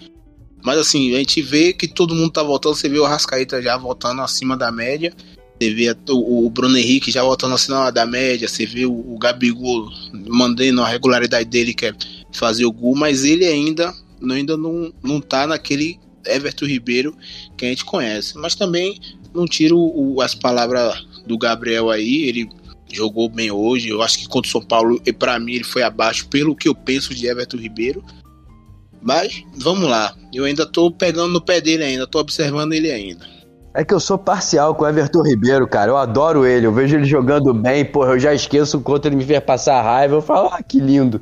Mas assim, a gente vê que todo mundo tá voltando, você vê o Rascaeta já voltando acima da média, você vê o, o Bruno Henrique já voltando acima da média, você vê o, o Gabigol mandando a regularidade dele, que é fazer o gol, mas ele ainda, ainda não, não tá naquele Everton Ribeiro que a gente conhece. Mas também não tiro o, as palavras do Gabriel aí, ele jogou bem hoje. Eu acho que contra o São Paulo, para mim, ele foi abaixo pelo que eu penso de Everton Ribeiro. Mas vamos lá, eu ainda tô pegando no pé dele ainda, tô observando ele ainda. É que eu sou parcial com o Everton Ribeiro, cara. Eu adoro ele, eu vejo ele jogando bem, porra, eu já esqueço quanto ele me fez passar raiva. Eu falo, ah, que lindo.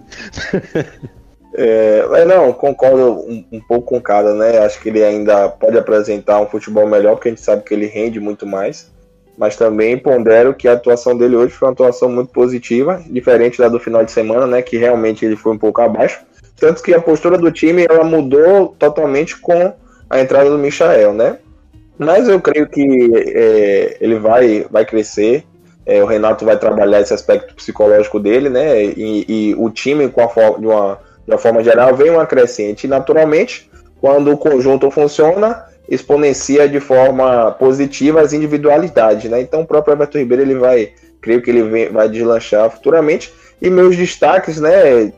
É, mas não, concordo um, um, pouco com cada, né? Acho que ele ainda pode apresentar um futebol melhor, porque a gente sabe que ele rende muito mais. Mas também pondero que a atuação dele hoje foi uma atuação muito positiva, diferente da do final de semana, né? Que realmente ele foi um pouco abaixo. Tanto que a postura do time ela mudou totalmente com a entrada do Michael, né? Mas eu creio que é, ele vai, vai crescer. É, o Renato vai trabalhar esse aspecto psicológico dele, né? E, e o time, com a forma, de, uma, de uma forma geral, vem uma crescente. Naturalmente, quando o conjunto funciona, exponencia de forma positiva as individualidades, né? Então, o próprio Everton Ribeiro ele vai, creio que ele vem, vai deslanchar futuramente. E meus destaques, né?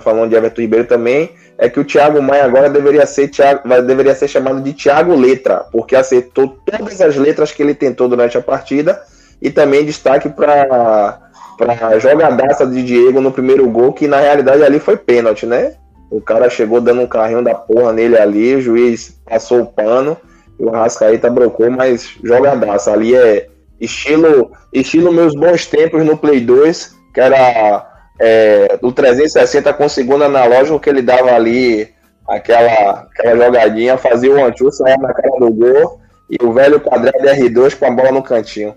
Falando de Everton Ribeiro também, é que o Thiago Maia agora deveria ser, Thiago, deveria ser chamado de Thiago Letra, porque acertou todas as letras que ele tentou durante a partida. E também destaque para pra jogadaça de Diego no primeiro gol, que na realidade ali foi pênalti, né? O cara chegou dando um carrinho da porra nele ali, o juiz passou o pano, e o Arrascaeta brocou, mas jogadaça. Ali é estilo, estilo meus bons tempos no Play 2, que era é, do 360 com segunda analógico, que ele dava ali aquela, aquela jogadinha, fazia o one saia na cara do gol, e o velho quadrado R2 com a bola no cantinho.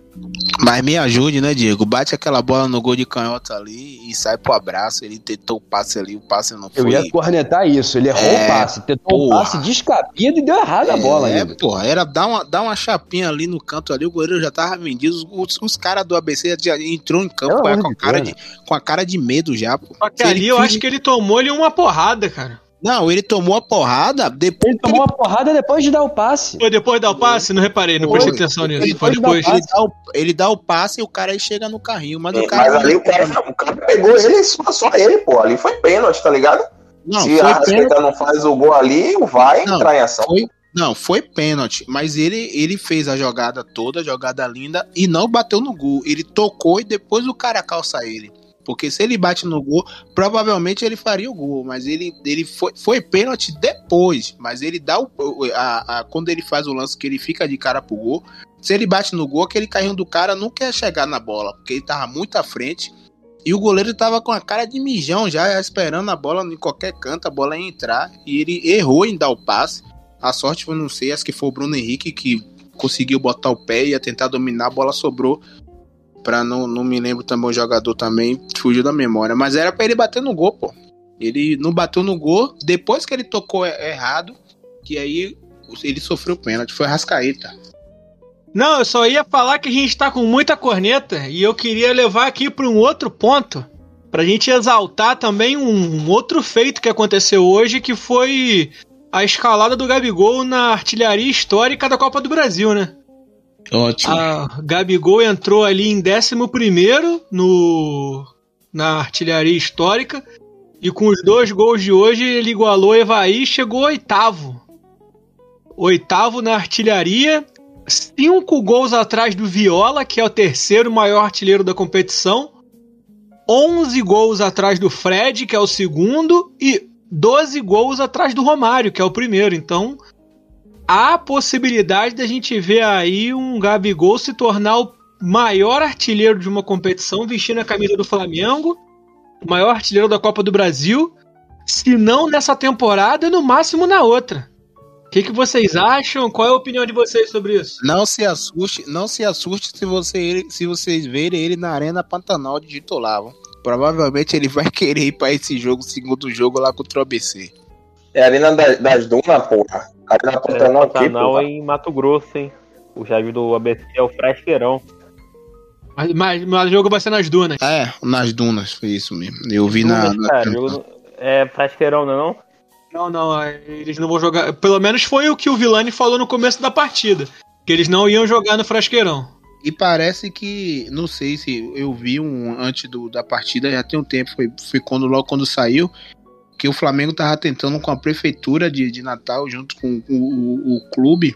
Mas me ajude, né, Diego? Bate aquela bola no gol de canhota ali e sai pro abraço. Ele tentou o passe ali, o passe não foi. Eu ia cornetar isso, ele errou É, o passe, tentou porra. passe descabido e deu errado a bola É, ainda. pô, era dar uma, dar uma chapinha ali no canto ali, o goleiro já tava vendido. Os, os caras do ABC já entrou em campo com, a cara de, com a cara de medo já, pô. Só que Se ele ali eu quis- acho que ele tomou-lhe uma porrada, cara. Não, ele tomou a porrada depois Ele tomou uma porrada depois de dar o passe. Foi depois de dar o passe? Não reparei, não Foi. prestei atenção nisso. Ele Foi depois. dar ele dá, o, ele dá o passe e o cara aí chega no carrinho. Mas o É, cara. mas ali o cara, o cara pegou ele, só, ele, pô. Ali foi pênalti, tá ligado? Não, Se foi a. Arrascaeta não faz o gol ali, vai Não, entrar em ação. Foi, não, foi pênalti, mas ele, ele fez a jogada toda, a jogada linda, e não bateu no gol. Ele tocou e depois o cara calça ele. Porque se ele bate no gol, provavelmente ele faria o gol. Mas ele, ele foi, foi pênalti depois. Mas ele dá o. A, a- quando ele faz o lance que ele fica de cara pro gol. Se ele bate no gol, aquele carrinho do cara não quer chegar na bola. Porque ele tava muito à frente. E o goleiro tava com a cara de mijão já, esperando a bola em qualquer canto, a bola entrar. E ele errou em dar o passe. A sorte foi, não sei, acho que foi o Bruno Henrique que conseguiu botar o pé e ia tentar dominar, a bola sobrou. Pra não, não me lembro também o jogador também, fugiu da memória. Mas era pra ele bater no gol, pô. Ele não bateu no gol, depois que ele tocou e- errado, que aí ele sofreu pênalti. Foi Rascaeta. Não, eu só ia falar que a gente tá com muita corneta e eu queria levar aqui para um outro ponto. Pra gente exaltar também um, um outro feito que aconteceu hoje, que foi a escalada do Gabigol na artilharia histórica da Copa do Brasil, né? Ótimo. A Gabigol entrou ali em 11 no na artilharia histórica e com os dois gols de hoje ele igualou Evaí e chegou oitavo. Oitavo na artilharia, cinco gols atrás do Viola, que é o terceiro maior artilheiro da competição, 11 gols atrás do Fred, que é o segundo, e 12 gols atrás do Romário, que é o primeiro. Então, há possibilidade da gente ver aí um Gabigol se tornar o maior artilheiro de uma competição vestindo a camisa do Flamengo, o maior artilheiro da Copa do Brasil, se não nessa temporada, no máximo na outra. O que, que vocês acham? Qual é a opinião de vocês sobre isso? Não se assuste, não se assuste se, você, se vocês verem ele na Arena Pantanal de titular. Provavelmente ele vai querer ir pra esse jogo, segundo jogo lá contra o ABC. É a Arena das, das Dunas, porra. Arena É, Pantanal aqui, Pantanal porra. em Mato Grosso, hein? O estádio do ABC é o Frasqueirão. Mas, mas, mas o jogo vai ser nas dunas. É, nas dunas, foi isso mesmo. Eu vi na. Dunas, na- cara, jogo É Frasqueirão, não é não? Não, não, é, eles não vão jogar. Pelo menos foi o que o Vilani falou no começo da partida. Que eles não iam jogar no Frasqueirão. E parece que, não sei se eu vi um antes do, da partida, já tem um tempo, foi, foi quando, logo quando saiu, que o Flamengo tava tentando com a prefeitura de, de Natal, junto com o, o, o clube,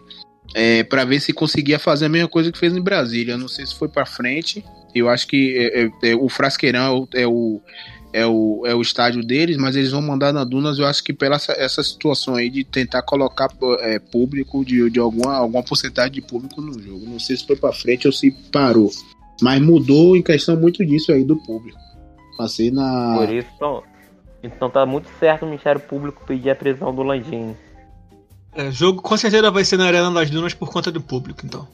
é, para ver se conseguia fazer a mesma coisa que fez em Brasília. Não sei se foi para frente. Eu acho que é, é, é, o Frasqueirão é o, é, o, é o estádio deles, mas eles vão mandar na Dunas. Eu acho que pela essa, essa situação aí de tentar colocar é, público, de, de alguma, alguma porcentagem de público no jogo. Não sei se foi para frente ou se parou. Mas mudou em questão muito disso aí do público. Passei na. Por isso, então, tá muito certo o Ministério Público pedir a prisão do Landim. É, jogo com certeza vai ser na Arena das Dunas por conta do público, então.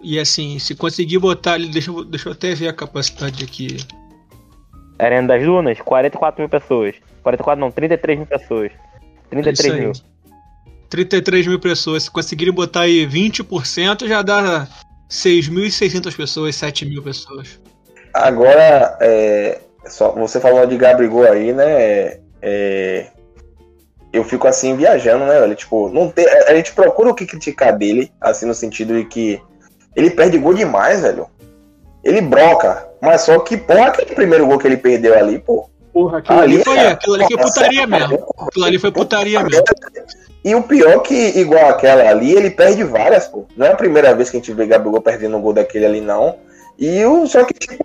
E assim, se conseguir botar ali. Deixa, eu- deixa eu até ver a capacidade aqui. Arena das Dunas, 44 mil pessoas. 44 não, 33 mil pessoas. É 33 isso aí. mil. 33 mil pessoas. Se conseguirem botar aí 20%, já dá 6.600 pessoas, 7 mil pessoas. Agora, é, só, você falou de Gabigol aí, né? é, eu fico assim viajando, né, velho? Tipo, não tem, a gente procura o que criticar dele, assim, no sentido de que ele perde gol demais, velho. Ele broca, mas só que, porra, aquele primeiro gol que ele perdeu ali, pô. Porra, aquilo Ali, ali foi, cara, aquilo ali foi putaria mesmo. Aquilo ali foi putaria mesmo. E o pior que, igual aquela ali, ele perde várias, pô. Não é a primeira vez que a gente vê Gabigol perdendo um gol daquele ali, não. E o, só que, tipo,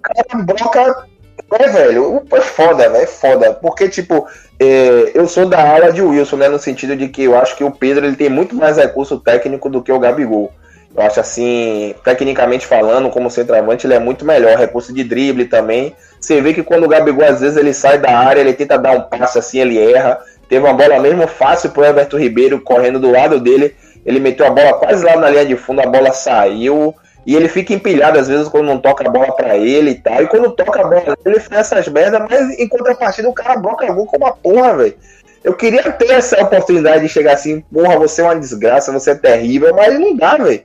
cara broca. É, velho, é foda, velho, é foda. Porque, tipo, é, eu sou da ala de Wilson, né? No sentido de que eu acho que o Pedro ele tem muito mais recurso técnico do que o Gabigol. Eu acho assim, tecnicamente falando, como centroavante, ele é muito melhor. Recurso de drible também. Você vê que quando o Gabigol, às vezes, ele sai da área, ele tenta dar um passe assim, ele erra. Teve uma bola mesmo fácil pro Everton Ribeiro correndo do lado dele. Ele meteu a bola quase lá na linha de fundo, a bola saiu. E ele fica empilhado às vezes quando não toca a bola para ele e tal. E quando toca a bola, ele faz essas merdas, mas em contrapartida o cara bloca gol como uma porra, velho. Eu queria ter essa oportunidade de chegar assim, porra, você é uma desgraça, você é terrível, mas não dá, velho.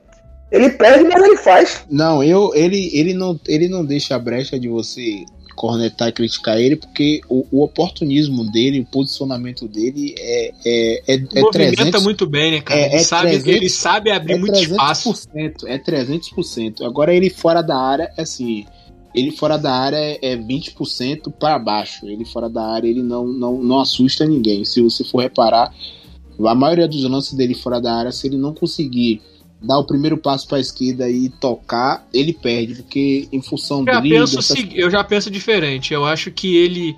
Ele perde, mas ele faz. Não, eu, ele, ele, não, ele não deixa a brecha de você cornetar e criticar ele, porque o, o oportunismo dele, o posicionamento dele é, é, é, é Movimenta 300, muito bem, né, cara? É- ele, é sabe, 300 ele sabe abrir é muito espaço. 300%, é 300%. Agora ele fora da área, assim, ele fora da área é é 20% para baixo. Ele fora da área, ele não, não, não assusta ninguém. Se você for reparar, a maioria dos lances dele fora da área, se ele não conseguir dar o primeiro passo para a esquerda e tocar, ele perde, porque em função Eu já, dele, penso, o segui- eu já penso diferente. Eu acho que ele.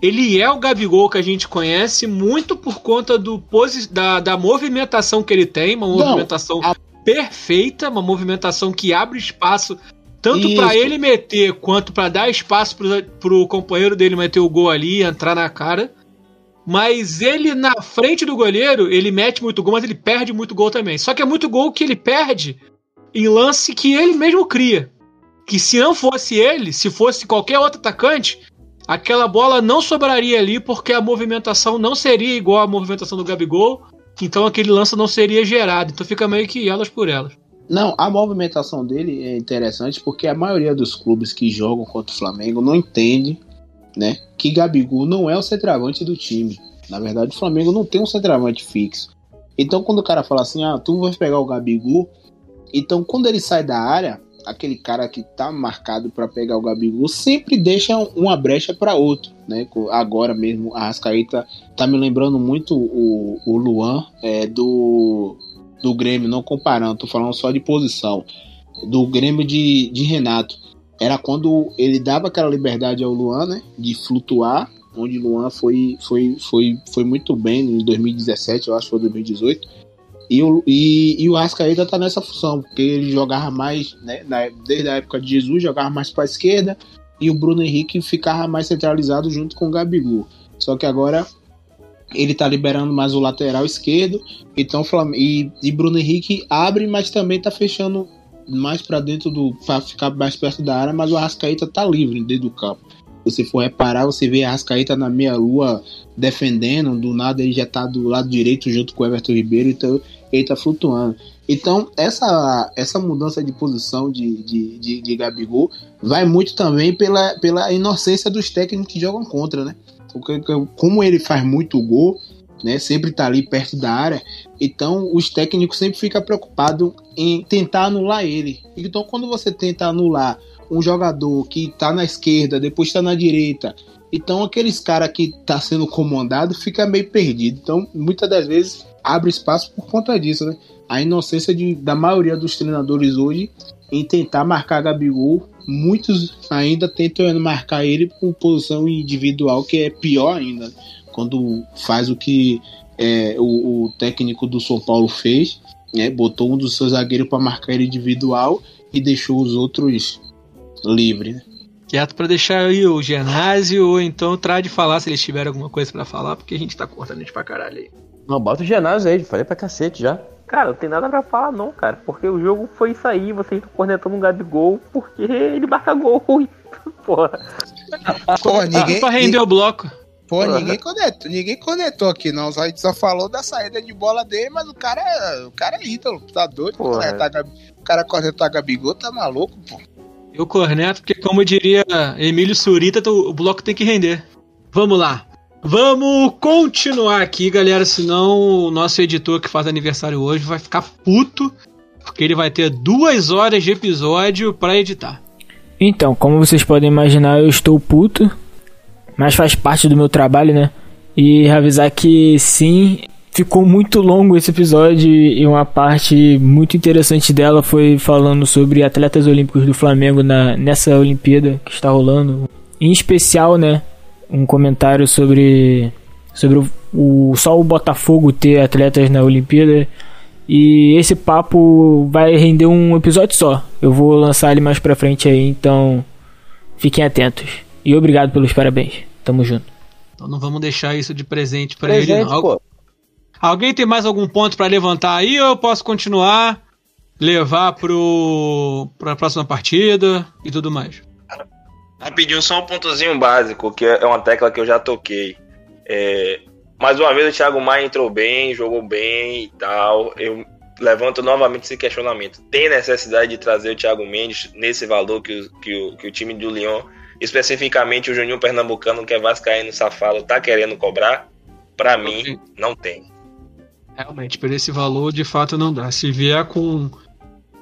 Ele é o Gabigol que a gente conhece muito por conta do da, da movimentação que ele tem, uma movimentação a- perfeita, uma movimentação que abre espaço tanto pra ele meter quanto pra dar espaço pro, pro companheiro dele meter o gol ali e entrar na cara. Mas ele na frente do goleiro, ele mete muito gol, mas ele perde muito gol também. Só que é muito gol que ele perde em lance que ele mesmo cria. Que se não fosse ele, se fosse qualquer outro atacante, aquela bola não sobraria ali porque a movimentação não seria igual à movimentação do Gabigol. Então aquele lance não seria gerado. Então fica meio que elas por elas. Não, a movimentação dele é interessante porque a maioria dos clubes que jogam contra o Flamengo não entende, né, que Gabigol não é o centroavante do time. Na verdade, o Flamengo não tem um centroavante fixo. Então, quando o cara fala assim, ah, tu vai pegar o Gabigol, então quando ele sai da área, aquele cara que tá marcado para pegar o Gabigol sempre deixa uma brecha para outro, né? Agora mesmo a Rascaeta tá me lembrando muito o, o Luan é, do do Grêmio, não comparando, tô falando só de posição, do Grêmio de, de Renato. Era quando ele dava aquela liberdade ao Luan, né? De flutuar, onde Luan foi, foi, foi, foi muito bem em 2017, eu acho que foi 2018. E o, e, e o Arrascaeta tá nessa função, porque ele jogava mais, né? na- desde a época de Jesus, jogava mais para esquerda, e o Bruno Henrique ficava mais centralizado junto com o Gabigol. Só que agora ele tá liberando mais o lateral esquerdo, então e, e Bruno Henrique abre, mas também tá fechando mais para dentro do para ficar mais perto da área, mas o Arrascaeta tá livre dentro do campo. Se você for reparar, você vê a Arrascaeta na meia lua defendendo, do nada ele já tá do lado direito junto com o Everton Ribeiro, então ele tá flutuando. Então, essa, essa mudança de posição de, de, de, de Gabigol vai muito também pela, pela inocência dos técnicos que jogam contra, né? Porque como ele faz muito gol, né? Sempre tá ali perto da área, então os técnicos sempre ficam preocupados em tentar anular ele. Então, quando você tenta anular um jogador que tá na esquerda, depois tá na direita, então aqueles cara que tá sendo comandado fica meio perdido. Então, muitas das vezes abre espaço por conta disso, né? A inocência de, da maioria dos treinadores hoje em tentar marcar Gabigol, muitos ainda tentam marcar ele por posição individual, que é pior ainda. Quando faz o que é, o, o técnico do São Paulo fez, né? botou um dos seus zagueiros para marcar ele individual e deixou os outros livres. Né? Quieto pra deixar aí o Genásio, ou então traz de falar se eles tiverem alguma coisa pra falar, porque a gente tá cortando eles pra caralho aí. Não, bota o ginásio aí, falei pra cacete já. Cara, não tem nada pra falar não, cara. Porque o jogo foi isso aí, vocês estão cornetando um Gabigol porque ele marca gol. Porra. Pô, ninguém, pra render o bloco. Pô, ninguém conectou, ninguém conectou aqui, não. Só, a gente só falou da saída de bola dele, mas o cara é, o cara é ídolo, tá doido? Porra. Conectar Gabi- O cara conectar Gabigol tá maluco, pô. Eu corneto, porque como diria Emílio Surita, o bloco tem que render. Vamos lá. Vamos continuar aqui, galera, senão o nosso editor que faz aniversário hoje vai ficar puto, porque ele vai ter duas horas de episódio pra editar. Então, como vocês podem imaginar, eu estou puto, mas faz parte do meu trabalho, né? E avisar que sim, ficou muito longo esse episódio e uma parte muito interessante dela foi falando sobre atletas olímpicos do Flamengo na, nessa Olimpíada que está rolando. Em especial, né, um comentário sobre sobre o, o só o Botafogo ter atletas na Olimpíada e esse papo vai render um episódio só. Eu vou lançar ele mais pra frente aí, então fiquem atentos. E obrigado pelos parabéns. Tamo junto. Então não vamos deixar isso de presente pra Presente, ele, não. Pô. Alguém tem mais algum ponto pra levantar aí ou eu posso continuar? Levar pro pra próxima partida e tudo mais. Rapidinho, só um pontozinho básico, que é uma tecla que eu já toquei. É, mais uma vez o Thiago Maia entrou bem, jogou bem e tal. Eu levanto novamente esse questionamento. Tem necessidade de trazer o Thiago Mendes nesse valor que o, que o, que o time do Lyon, especificamente o Juninho Pernambucano, que é vascaíno safado, tá querendo cobrar? Pra mim, não tem. Realmente, por esse valor, de fato, não dá. Se vier com.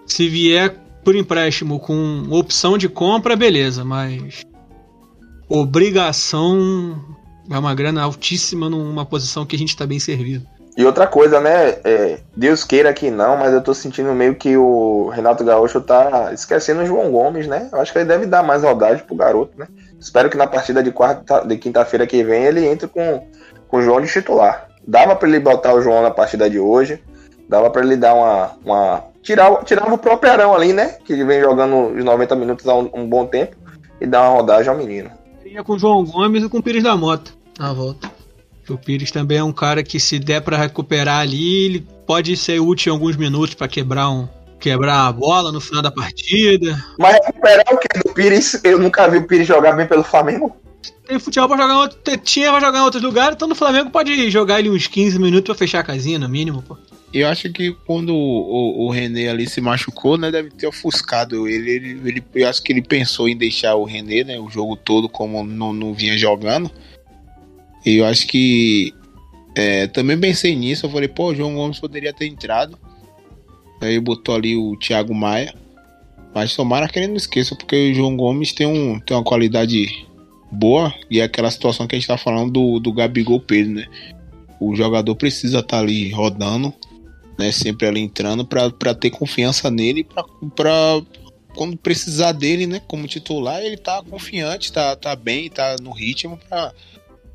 Se vier por empréstimo com opção de compra, beleza, mas. Obrigação é uma grana altíssima numa posição que a gente tá bem servido. E outra coisa, né? é, Deus queira que não, mas eu tô sentindo meio que o Renato Gaúcho tá esquecendo o João Gomes, né? Eu acho que ele deve dar mais rodagem pro garoto, né? Espero que na partida de quarta, de quinta-feira que vem ele entre com, com o João de titular. Dava pra ele botar o João na partida de hoje, dava pra ele dar uma. uma tirar, tirava o próprio Arão ali, né? Que vem jogando os 90 minutos há um, um bom tempo e dar uma rodagem ao menino. Ia com o João Gomes e com o Pires da Mota na volta. O Pires também é um cara que se der pra recuperar ali, ele pode ser útil em alguns minutos pra quebrar um quebrar a bola no final da partida. Mas recuperar o que do Pires? Eu nunca vi o Pires jogar bem pelo Flamengo. Tem futebol pra jogar em outro, tinha pra jogar em outros lugares, então no Flamengo pode jogar ele uns 15 minutos pra fechar a casinha, no mínimo, pô. Eu acho que quando o, o, o René ali se machucou, né, deve ter ofuscado ele, ele, ele. Eu acho que ele pensou em deixar o René, né, o jogo todo como não, não vinha jogando. E eu acho que é, também pensei nisso. Eu falei, pô, o João Gomes poderia ter entrado. Aí botou ali o Thiago Maia. Mas tomara que ele não esqueça, porque o João Gomes tem, um, tem uma qualidade boa. E é aquela situação que a gente tá falando do, do Gabigol Pedro, né? O jogador precisa estar ali rodando, né? Sempre ali entrando para ter confiança nele pra, pra quando precisar dele, né? Como titular, ele tá confiante, tá, tá bem, tá no ritmo pra,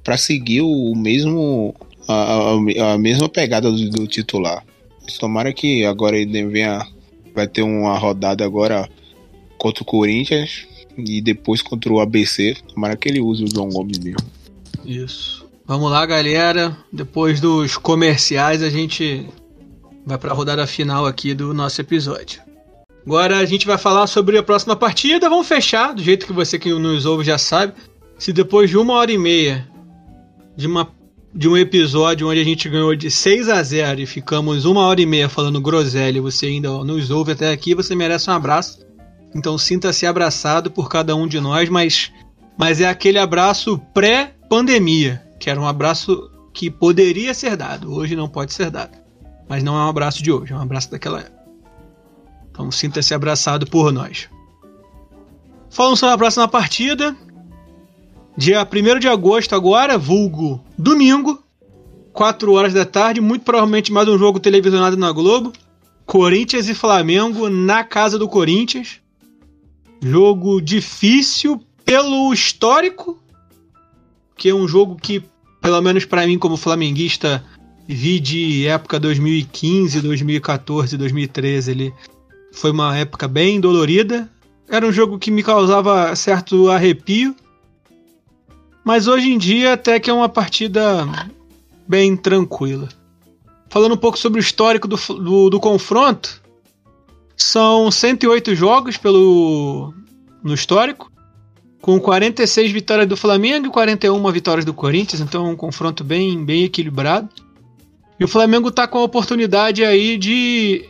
pra seguir o mesmo. A, a, a mesma pegada do, do titular. Tomara que agora ele venha. Vai ter uma rodada agora contra o Corinthians e depois contra o ABC. Tomara que ele use o João Gomes mesmo. Isso. Vamos lá, galera. Depois dos comerciais, a gente vai para a rodada final aqui do nosso episódio. Agora a gente vai falar sobre a próxima partida. Vamos fechar, do jeito que você que nos ouve já sabe. Se depois de uma hora e meia de, uma, de um episódio onde a gente ganhou de 6 a 0 e ficamos uma hora e meia falando groselha, você ainda nos ouve até aqui, você merece um abraço. Então sinta-se abraçado por cada um de nós, mas, mas é aquele abraço pré-pandemia, que era um abraço que poderia ser dado, hoje não pode ser dado. Mas não é um abraço de hoje, é um abraço daquela época. Então sinta-se abraçado por nós. Falando sobre a próxima partida, dia 1 de agosto agora, vulgo domingo, 4 horas da tarde, muito provavelmente mais um jogo televisionado na Globo. Corinthians e Flamengo na casa do Corinthians. Jogo difícil pelo histórico, que é um jogo que, pelo menos para mim como flamenguista, vi de época 2015, 2014, 2013, ele foi uma época bem dolorida. Era um jogo que me causava certo arrepio. Mas hoje em dia até que é uma partida bem tranquila. Falando um pouco sobre o histórico do, do, do confronto, são 108 jogos pelo no histórico, com 46 vitórias do Flamengo e 41 vitórias do Corinthians, então é um confronto bem, bem equilibrado. E o Flamengo está com a oportunidade aí de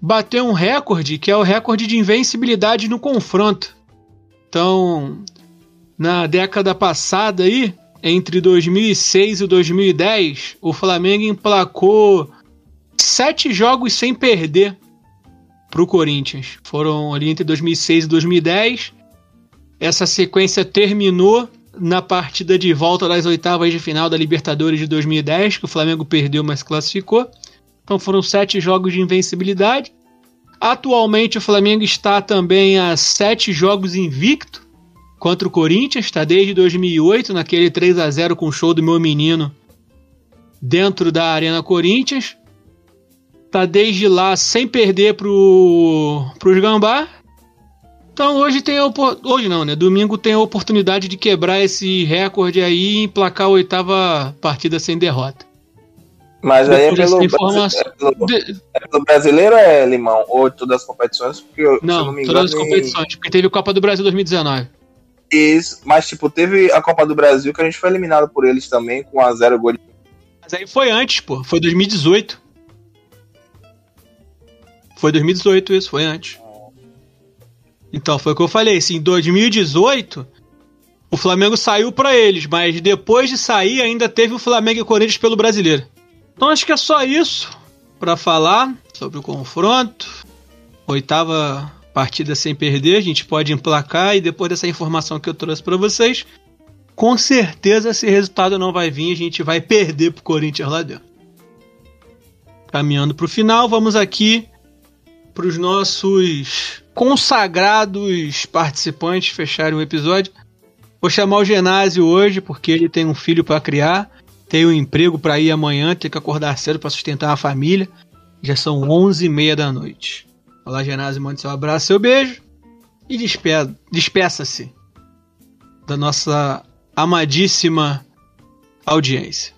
bater um recorde, que é o recorde de invencibilidade no confronto. Então, na década passada aí, entre 2006 e 2010, o Flamengo emplacou sete jogos sem perder para o Corinthians. Foram ali entre 2006 e 2010. Essa sequência terminou na partida de volta das oitavas de final da Libertadores de 2010, que o Flamengo perdeu, mas classificou. Então foram sete jogos de invencibilidade. Atualmente o Flamengo está também a sete jogos invicto contra o Corinthians, está desde 2008 naquele 3 a 0 com o show do meu menino dentro da Arena Corinthians. Tá desde lá sem perder pro os Gambá. Então hoje tem a hoje não, né? Domingo tem a oportunidade de quebrar esse recorde aí e emplacar a oitava partida sem derrota. Mas aí é pelo, informação... é, pelo, é pelo brasileiro é Limão? Ou todas as competições? Porque, não, não me todas as engano, competições, porque teve a Copa do Brasil 2019. Mas tipo, teve a Copa do Brasil que a gente foi eliminado por eles também com a zero gol. Mas aí foi antes, pô. Foi 2018. Foi 2018 isso, foi antes. Então, foi o que eu falei. Assim, em 2018, o Flamengo saiu para eles, mas depois de sair, ainda teve o Flamengo e o Corinthians pelo brasileiro. Então, acho que é só isso para falar sobre o confronto. Oitava partida sem perder, a gente pode emplacar e depois dessa informação que eu trouxe para vocês, com certeza esse resultado não vai vir, a gente vai perder pro Corinthians lá dentro. Caminhando pro final, vamos aqui para os nossos consagrados participantes fecharem o episódio. Vou chamar o Genásio hoje porque ele tem um filho para criar, tem um emprego para ir amanhã, tem que acordar cedo para sustentar a família. Já são 11 e meia da noite. Olá, Genásio, mande seu abraço, seu beijo e despe despeça-se da nossa amadíssima audiência.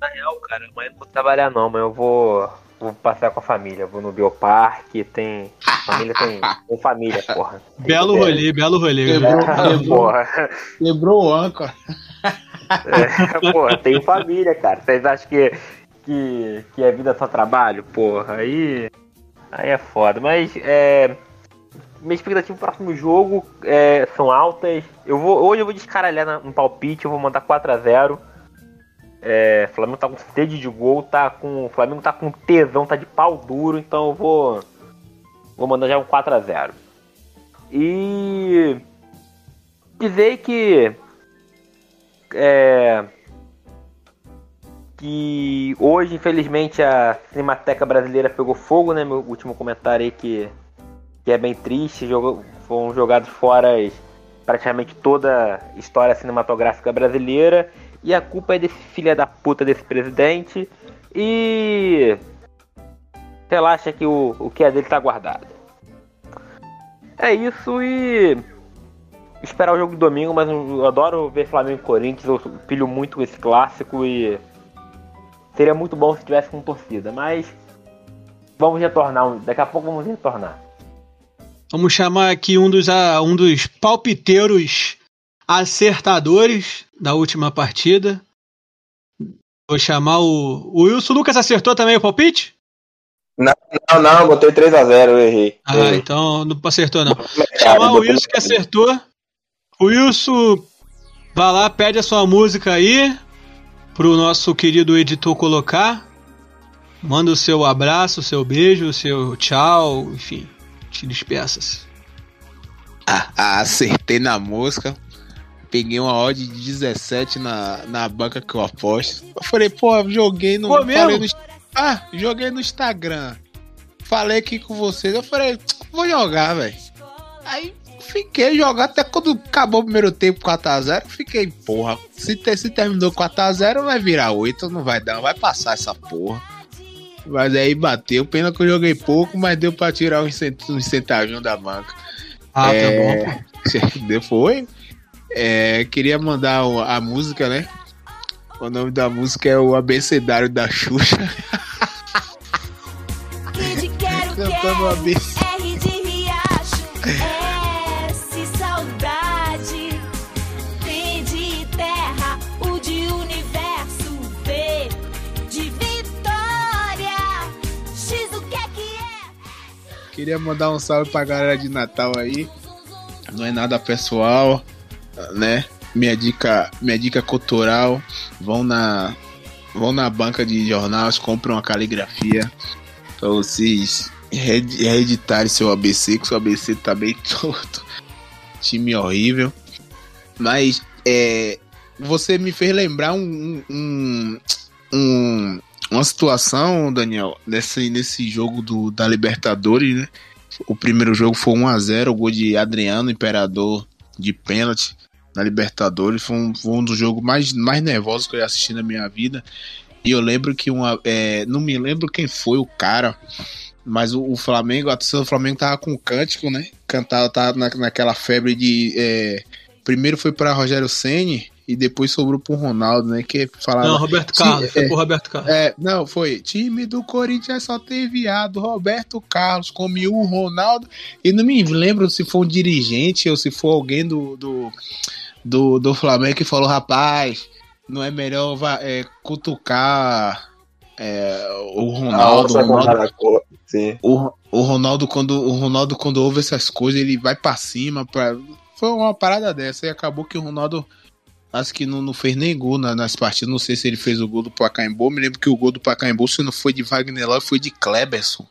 Na real, cara, amanhã não vou trabalhar não, mas eu vou, vou passear com a família. Vou no Bioparque, tem. Família tem. Tem família, porra. Tem Belo ter- rolê, belo rolê. Quebrou, quebrou, Porra. quebrou o âncora. É, porra, tem família, cara. Vocês acham que, que, que é vida só trabalho? Porra, aí. Aí é foda. Mas é. Minha expectativa pro próximo jogo é, são altas. Eu vou, hoje eu vou descaralhar na- no palpite, eu vou mandar 4x0. É, Flamengo tá com sede de gol, tá com. O Flamengo tá com tesão, tá de pau duro, então eu vou. Vou mandar já um 4x0. E. Dizer que. É, que hoje, infelizmente, a Cinemateca Brasileira pegou fogo, né? Meu último comentário aí que, que é bem triste. Jogou, foram jogados fora praticamente toda a história cinematográfica brasileira. E a culpa é desse filho da puta desse presidente. E relaxa que o, o que é dele tá guardado. É isso e esperar o jogo de domingo, mas eu adoro ver Flamengo e Corinthians, eu pilho muito esse clássico e seria muito bom se tivesse com torcida, mas vamos retornar, um- daqui a pouco vamos retornar. Vamos chamar aqui um dos, ah, um dos palpiteiros acertadores da última partida. Vou chamar o, o Wilson Lucas. Acertou também o palpite? Não, não, eu botei 3x0, eu errei. Ah, Errei. então não acertou não. Cara, Chamar o Wilson que acertou. O Wilson, vai lá, pede a sua música aí pro nosso querido editor colocar. Manda o seu abraço, o seu beijo, o seu tchau, enfim, te despeça-se. Ah, ah, acertei na mosca. Peguei uma odd de 17 na, na banca que eu aposto. Eu falei, pô, joguei no. Pô, falei mesmo? no ah, joguei no Instagram. Falei aqui com vocês. Eu falei, vou jogar, velho. Aí fiquei jogar até quando acabou o primeiro tempo 4x0. Fiquei, porra, se, te- se terminou 4x0, vai virar 8, não vai dar, vai passar essa porra. Mas aí bateu, pena que eu joguei pouco, mas deu pra tirar uns uns centavinhos da banca. Ah, É, tá bom, pô. Deu foi. É, queria mandar a música, né? O nome da música é o Abecedário da Xuxa. Cantando o ABC. Queria mandar um salve pra galera de Natal aí. Não é nada pessoal, né? Minha dica, minha dica cultural, vão na vão na banca de jornais, compram uma caligrafia pra vocês re- reeditarem seu ABC, que seu ABC tá bem todo. Time horrível. Mas é, você me fez lembrar um, um, um- uma situação, Daniel, nesse, nesse jogo do, da Libertadores, né? O primeiro jogo foi 1x0, o gol de Adriano Imperador de pênalti na Libertadores. Foi um, foi um dos jogos mais, mais nervosos que eu assisti na minha vida. E eu lembro que uma. é, não me lembro quem foi o cara, mas o, o Flamengo, a torcida do Flamengo tava com cântico, né? Cantava, tava na, naquela febre de. é, primeiro foi para Rogério Ceni e depois sobrou pro Ronaldo, né? Que falava. Não, Roberto Carlos. Foi é. pro Roberto Carlos. É, não, foi. Time do Corinthians só tem viado. Roberto Carlos, come o Ronaldo. E não me lembro se foi um dirigente ou se foi alguém do, do, do, do Flamengo que falou: rapaz, não é melhor é, cutucar é, o Ronaldo. o Ronaldo Sim. o, o Ronaldo quando o Ronaldo quando ouve essas coisas ele vai pra cima para foi uma parada dessa e acabou que o Ronaldo acho que não, não fez nem gol na- nas partidas não sei se ele fez o gol do Pacaembu me lembro que o gol do Pacaembu se não foi de Wagner Love foi de Kleberson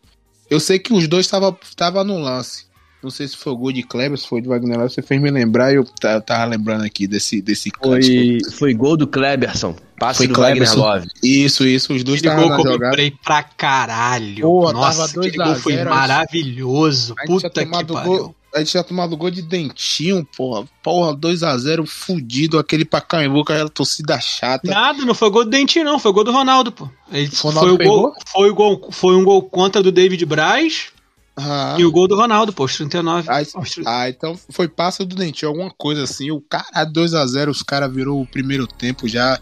eu sei que os dois estavam tava no lance não sei se foi o gol de Kleberson se foi de Wagner Love você fez me lembrar e eu ta- tava lembrando aqui desse desse. Foi, foi gol do Kleberson. Passe Foi do Kleberson. Wagner Love. isso isso os dois estavam gol na que eu jogada lembrei pra caralho. Pô, Nossa, tava aquele gol foi zero, maravilhoso. Puta que pariu. gol. A gente tinha tomado gol de dentinho, porra. Porra, 2x0 fudido, aquele Pacaembu com aquela torcida chata. Nada, não foi gol do Dentinho, não. Foi gol do Ronaldo, pô. Ele, Ronaldo foi, o pegou? gol, foi, o gol, foi um gol contra do David Braz Ah, e o gol do Ronaldo, pô, aos 39. Ah, Aos 30. ah, então foi passe do dentinho, alguma coisa assim. O cara 2x0, os caras virou o primeiro tempo já.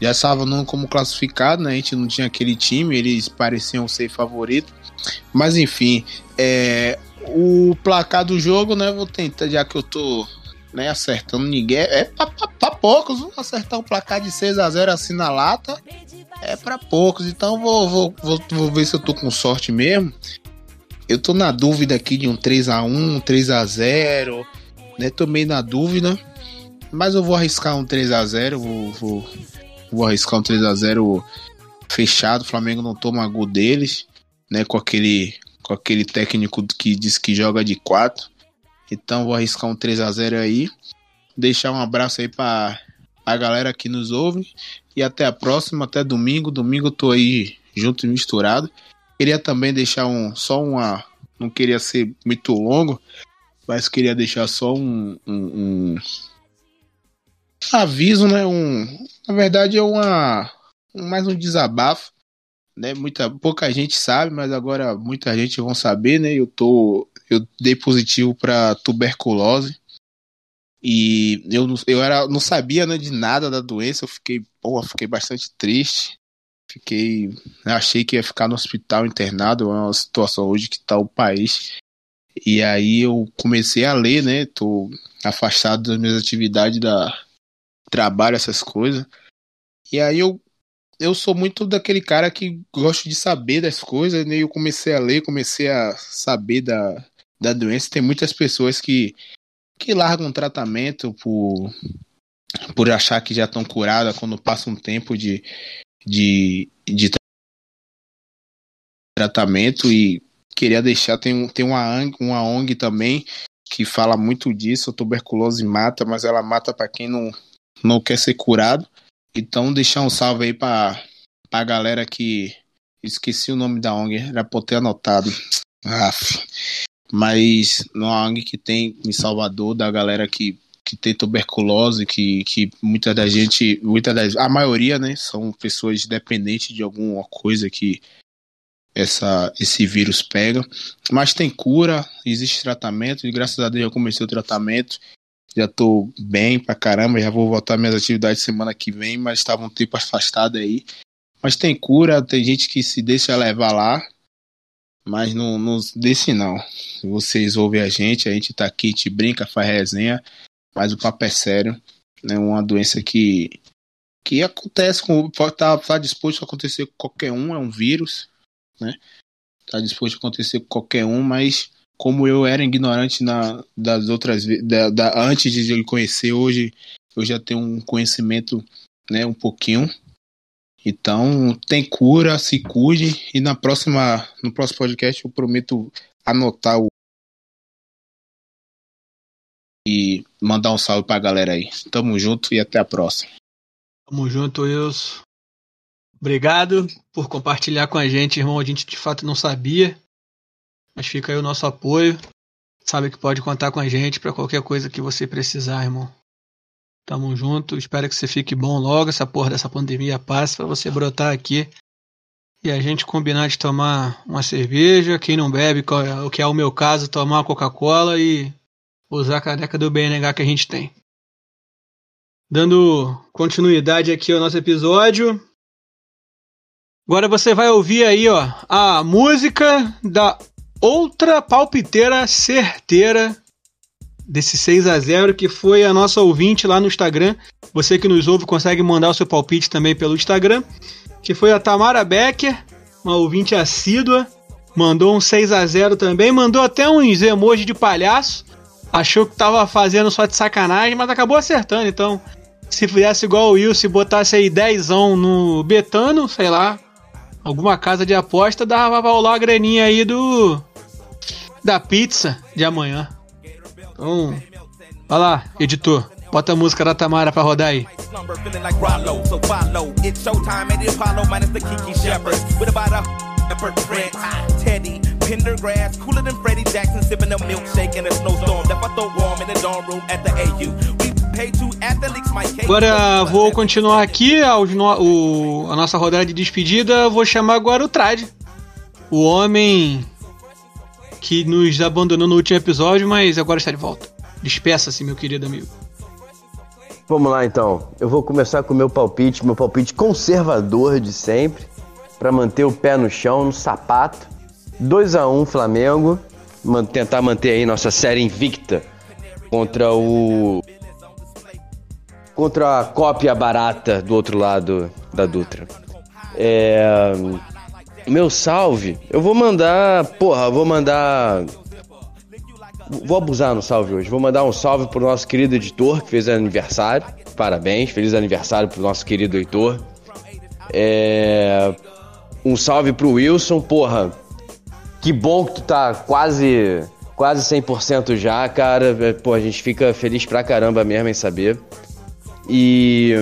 Já estavam não como classificado, né? A gente não tinha aquele time, eles pareciam ser favorito. Mas enfim, é, o placar do jogo, né? Vou tentar, já que eu tô né, acertando ninguém. É pra, pra- pra poucos, vou acertar um placar de 6x0 assim na lata. É pra poucos, então vou, vou, vou, vou ver se eu tô com sorte mesmo. Eu tô na dúvida aqui de um 3x1, um 3x0, né? Tô meio na dúvida. Mas eu vou arriscar um 3x0, vou, vou, vou arriscar um 3x0 fechado. O Flamengo não toma gol deles, né? Com aquele, com aquele técnico que diz que joga de 4. Então vou arriscar um 3x0 aí. Deixar um abraço aí pra a galera que nos ouve. E até a próxima, até domingo. Domingo eu tô aí junto e misturado. Queria também deixar um só uma. Não queria ser muito longo, mas queria deixar só um, um, um aviso, né? Um, na verdade é uma um- mais um desabafo, né? Muita pouca gente sabe, mas agora muita gente vão saber, né? Eu tô eu dei positivo para tuberculose e eu eu era não sabia né, de nada da doença. Eu fiquei, porra, fiquei bastante triste. Fiquei, achei que ia ficar no hospital internado, é uma situação hoje que tá o país. E aí eu comecei a ler, né? Tô afastado das minhas atividades da trabalho, essas coisas. E aí eu eu sou muito daquele cara que gosto de saber das coisas, né? Eu comecei a ler, comecei a saber da, da doença. Tem muitas pessoas que que largam tratamento por por achar que já estão curadas quando passa um tempo de de, de tra- tratamento e queria deixar tem, tem uma, ONG, uma ONG também que fala muito disso, a tuberculose mata, mas ela mata para quem não, não quer ser curado. Então deixar um salve aí para a galera que esqueci o nome da ONG, era pra ter anotado. Aff. Mas uma ONG que tem em Salvador da galera que que tem tuberculose, que, que muita da gente, muita das, a maioria, né, são pessoas dependentes de alguma coisa que essa, esse vírus pega. Mas tem cura, existe tratamento, e graças a Deus já comecei o tratamento. Já tô bem pra caramba, já vou voltar minhas atividades semana que vem, mas estava um tempo afastado aí. Mas tem cura, tem gente que se deixa levar lá, mas não, não deixe não. Vocês ouvem a gente, a gente tá aqui, te brinca, faz resenha, mas o papo é sério. É uma doença que, que acontece com. Tá, tá disposto a acontecer com qualquer um, é um vírus, né? Tá disposto a acontecer com qualquer um, mas como eu era ignorante na, das outras da, da, antes de ele conhecer, hoje eu já tenho um conhecimento, né, um pouquinho. Então, tem cura, se cuide e na próxima, no próximo podcast eu prometo anotar o e mandar um salve pra galera aí. Tamo junto e até a próxima. Tamo junto, Wilson. Obrigado por compartilhar com a gente, irmão. A gente de fato não sabia. Mas fica aí o nosso apoio. Sabe que pode contar com a gente para qualquer coisa que você precisar, irmão. Tamo junto. Espero que você fique bom logo. Essa porra dessa pandemia passe para você brotar aqui. E a gente combinar de tomar uma cerveja. Quem não bebe, o que é o meu caso, tomar uma Coca-Cola e usar a caneca do BNH que a gente tem. Dando continuidade aqui ao nosso episódio. Agora você vai ouvir aí, ó, a música da outra palpiteira certeira desse 6 a 0 que foi a nossa ouvinte lá no Instagram. Você que nos ouve consegue mandar o seu palpite também pelo Instagram, que foi a Tamara Becker, uma ouvinte assídua, mandou um 6 a 0 também, mandou até uns emojis de palhaço. Achou que tava fazendo só de sacanagem, mas acabou acertando, então se fizesse igual o Wilson e botasse aí 10 no Betano, sei lá, alguma casa de aposta, dava pra rolar a graninha aí do. da pizza de amanhã. Então, vai lá, editor. Bota a música da Tamara pra rodar aí. Pendergrass, cooler than Freddie Jackson, sipping a milkshake in a snowstorm. That I throw warm in the dorm room at the AU. Agora vou continuar aqui aos no- o- a nossa rodada de despedida. Vou chamar agora o Trad. O homem que nos abandonou no último episódio, mas agora está de volta. Despeça-se, meu querido amigo. Vamos lá então. Eu vou começar com o meu palpite, meu palpite conservador de sempre, para manter o pé no chão, no sapato. 2 a 1 Flamengo, Man- tentar manter aí nossa série invicta contra o contra a cópia barata do outro lado da Dutra. É, meu salve, eu vou mandar, porra, vou mandar Vou abusar no salve hoje. Vou mandar um salve pro nosso querido editor que fez aniversário. Parabéns, feliz aniversário pro nosso querido Heitor. É... Um salve pro Wilson, porra. Que bom que tu tá quase quase 100% já, cara. É, Pô, a gente fica feliz pra caramba mesmo em saber. E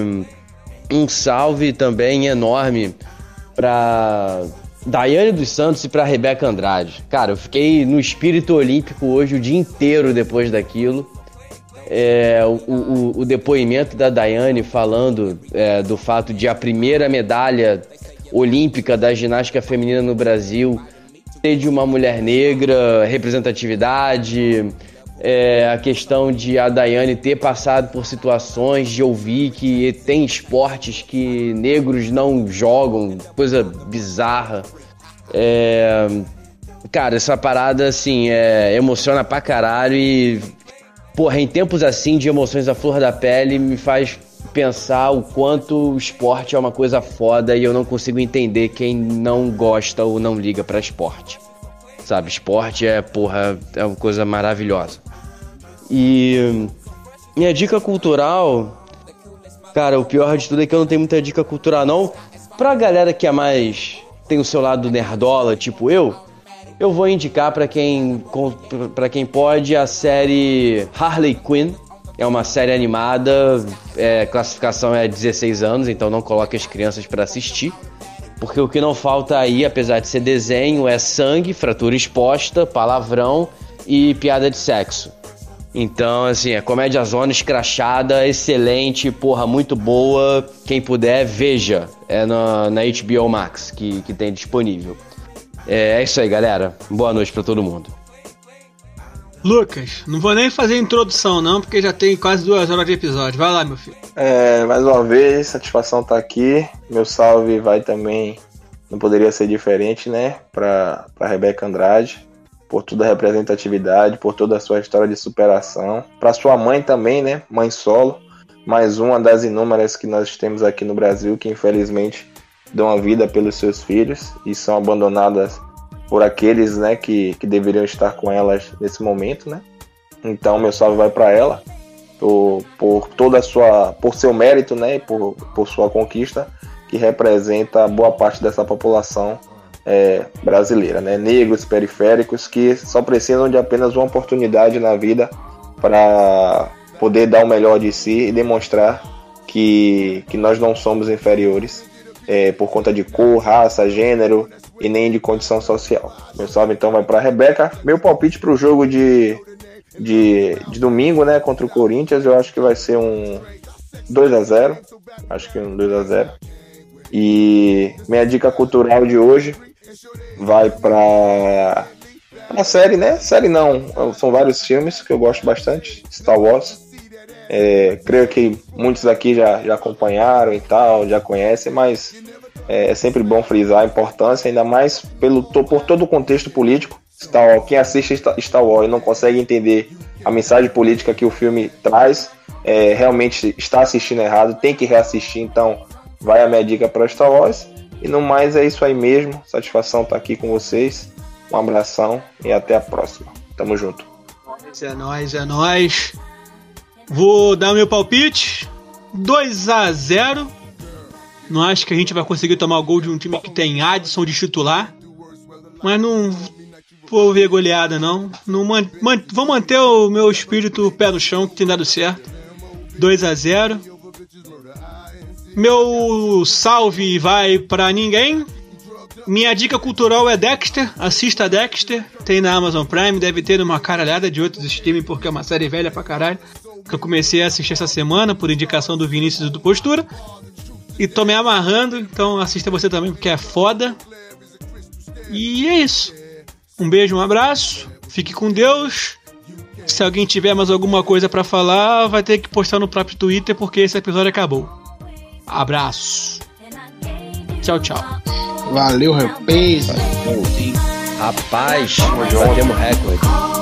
um salve também enorme pra Daiane dos Santos e pra Rebeca Andrade. Cara, eu fiquei no espírito olímpico hoje o dia inteiro depois daquilo. É, o, o- o depoimento da Daiane falando é, do fato de a primeira medalha olímpica da ginástica feminina no Brasil ser de uma mulher negra, representatividade, é, a questão de a Daiane ter passado por situações de ouvir que tem esportes que negros não jogam, coisa bizarra. É, cara, essa parada assim é, emociona pra caralho e, porra, em tempos assim de emoções à flor da pele, me faz pensar o quanto o esporte é uma coisa foda e eu não consigo entender quem não gosta ou não liga pra esporte. Sabe, esporte é, porra, é uma coisa maravilhosa. E minha dica cultural, cara, o pior de tudo é que eu não tenho muita dica cultural não. Pra galera que é mais tem o seu lado nerdola, tipo eu, eu vou indicar pra quem para quem pode a série Harley Quinn. É uma série animada, é, classificação é 16 anos, então não coloque as crianças pra assistir. Porque o que não falta aí, apesar de ser desenho, é sangue, fratura exposta, palavrão e piada de sexo. Então, assim, é comédia zona escrachada, excelente, porra, muito boa. Quem puder, veja. É na, na HBO Max que, que tem disponível. É, é isso aí, galera. Boa noite pra todo mundo. Lucas, não vou nem fazer introdução não, porque já tem quase duas horas de episódio. Vai lá, meu filho. É, mais uma vez, satisfação tá aqui. Meu salve vai também, não poderia ser diferente, né? Pra Rebeca Andrade, por toda a representatividade, por toda a sua história de superação. Pra sua mãe também, né? Mãe solo, mais uma das inúmeras que nós temos aqui no Brasil, que infelizmente dão a vida pelos seus filhos e são abandonadas por aqueles, né, que, que deveriam estar com elas nesse momento, né? Então, meu salve vai para ela por, por toda a sua, por seu mérito, né, e por, por sua conquista, que representa boa parte dessa população é, brasileira, né? Negros periféricos que só precisam de apenas uma oportunidade na vida para poder dar o melhor de si e demonstrar que, que nós não somos inferiores é, por conta de cor, raça, gênero e nem de condição social. Meu salve então vai para Rebeca. Meu palpite para o jogo de, de, de domingo, né, contra o Corinthians, eu acho que vai ser um 2 a 0 Acho que um 2 a 0 E minha dica cultural de hoje vai para a série, né? Série não, são vários filmes que eu gosto bastante. Star Wars. É, creio que muitos aqui já, já acompanharam e tal, já conhecem, mas é, é sempre bom frisar a importância, ainda mais pelo, por todo o contexto político. Star Wars, quem assiste Star Wars e não consegue entender a mensagem política que o filme traz, é, realmente está assistindo errado, tem que reassistir, então vai a minha dica para Star Wars. E no mais é isso aí mesmo. Satisfação estar aqui com vocês. Um abração e até a próxima. Tamo junto. É nóis, é nóis. Vou dar meu palpite. 2 a 0 Não acho que a gente vai conseguir tomar o gol de um time que tem Adson de titular. Mas não vou ver goleada, não. não man, man, vou manter o meu espírito pé no chão, que tem dado certo. 2 a 0 Meu salve vai para ninguém. Minha dica cultural é Dexter. Assista Dexter. Tem na Amazon Prime. Deve ter uma caralhada de outros streaming, porque é uma série velha pra caralho. Que eu comecei a assistir essa semana por indicação do Vinícius do Postura. E tô me amarrando, então assista você também, porque é foda. E é isso. Um beijo, um abraço. Fique com Deus. Se alguém tiver mais alguma coisa para falar, vai ter que postar no próprio Twitter, porque esse episódio acabou. Abraço. Tchau, tchau. Valeu, rapaz. Rapaz, batemos recorde.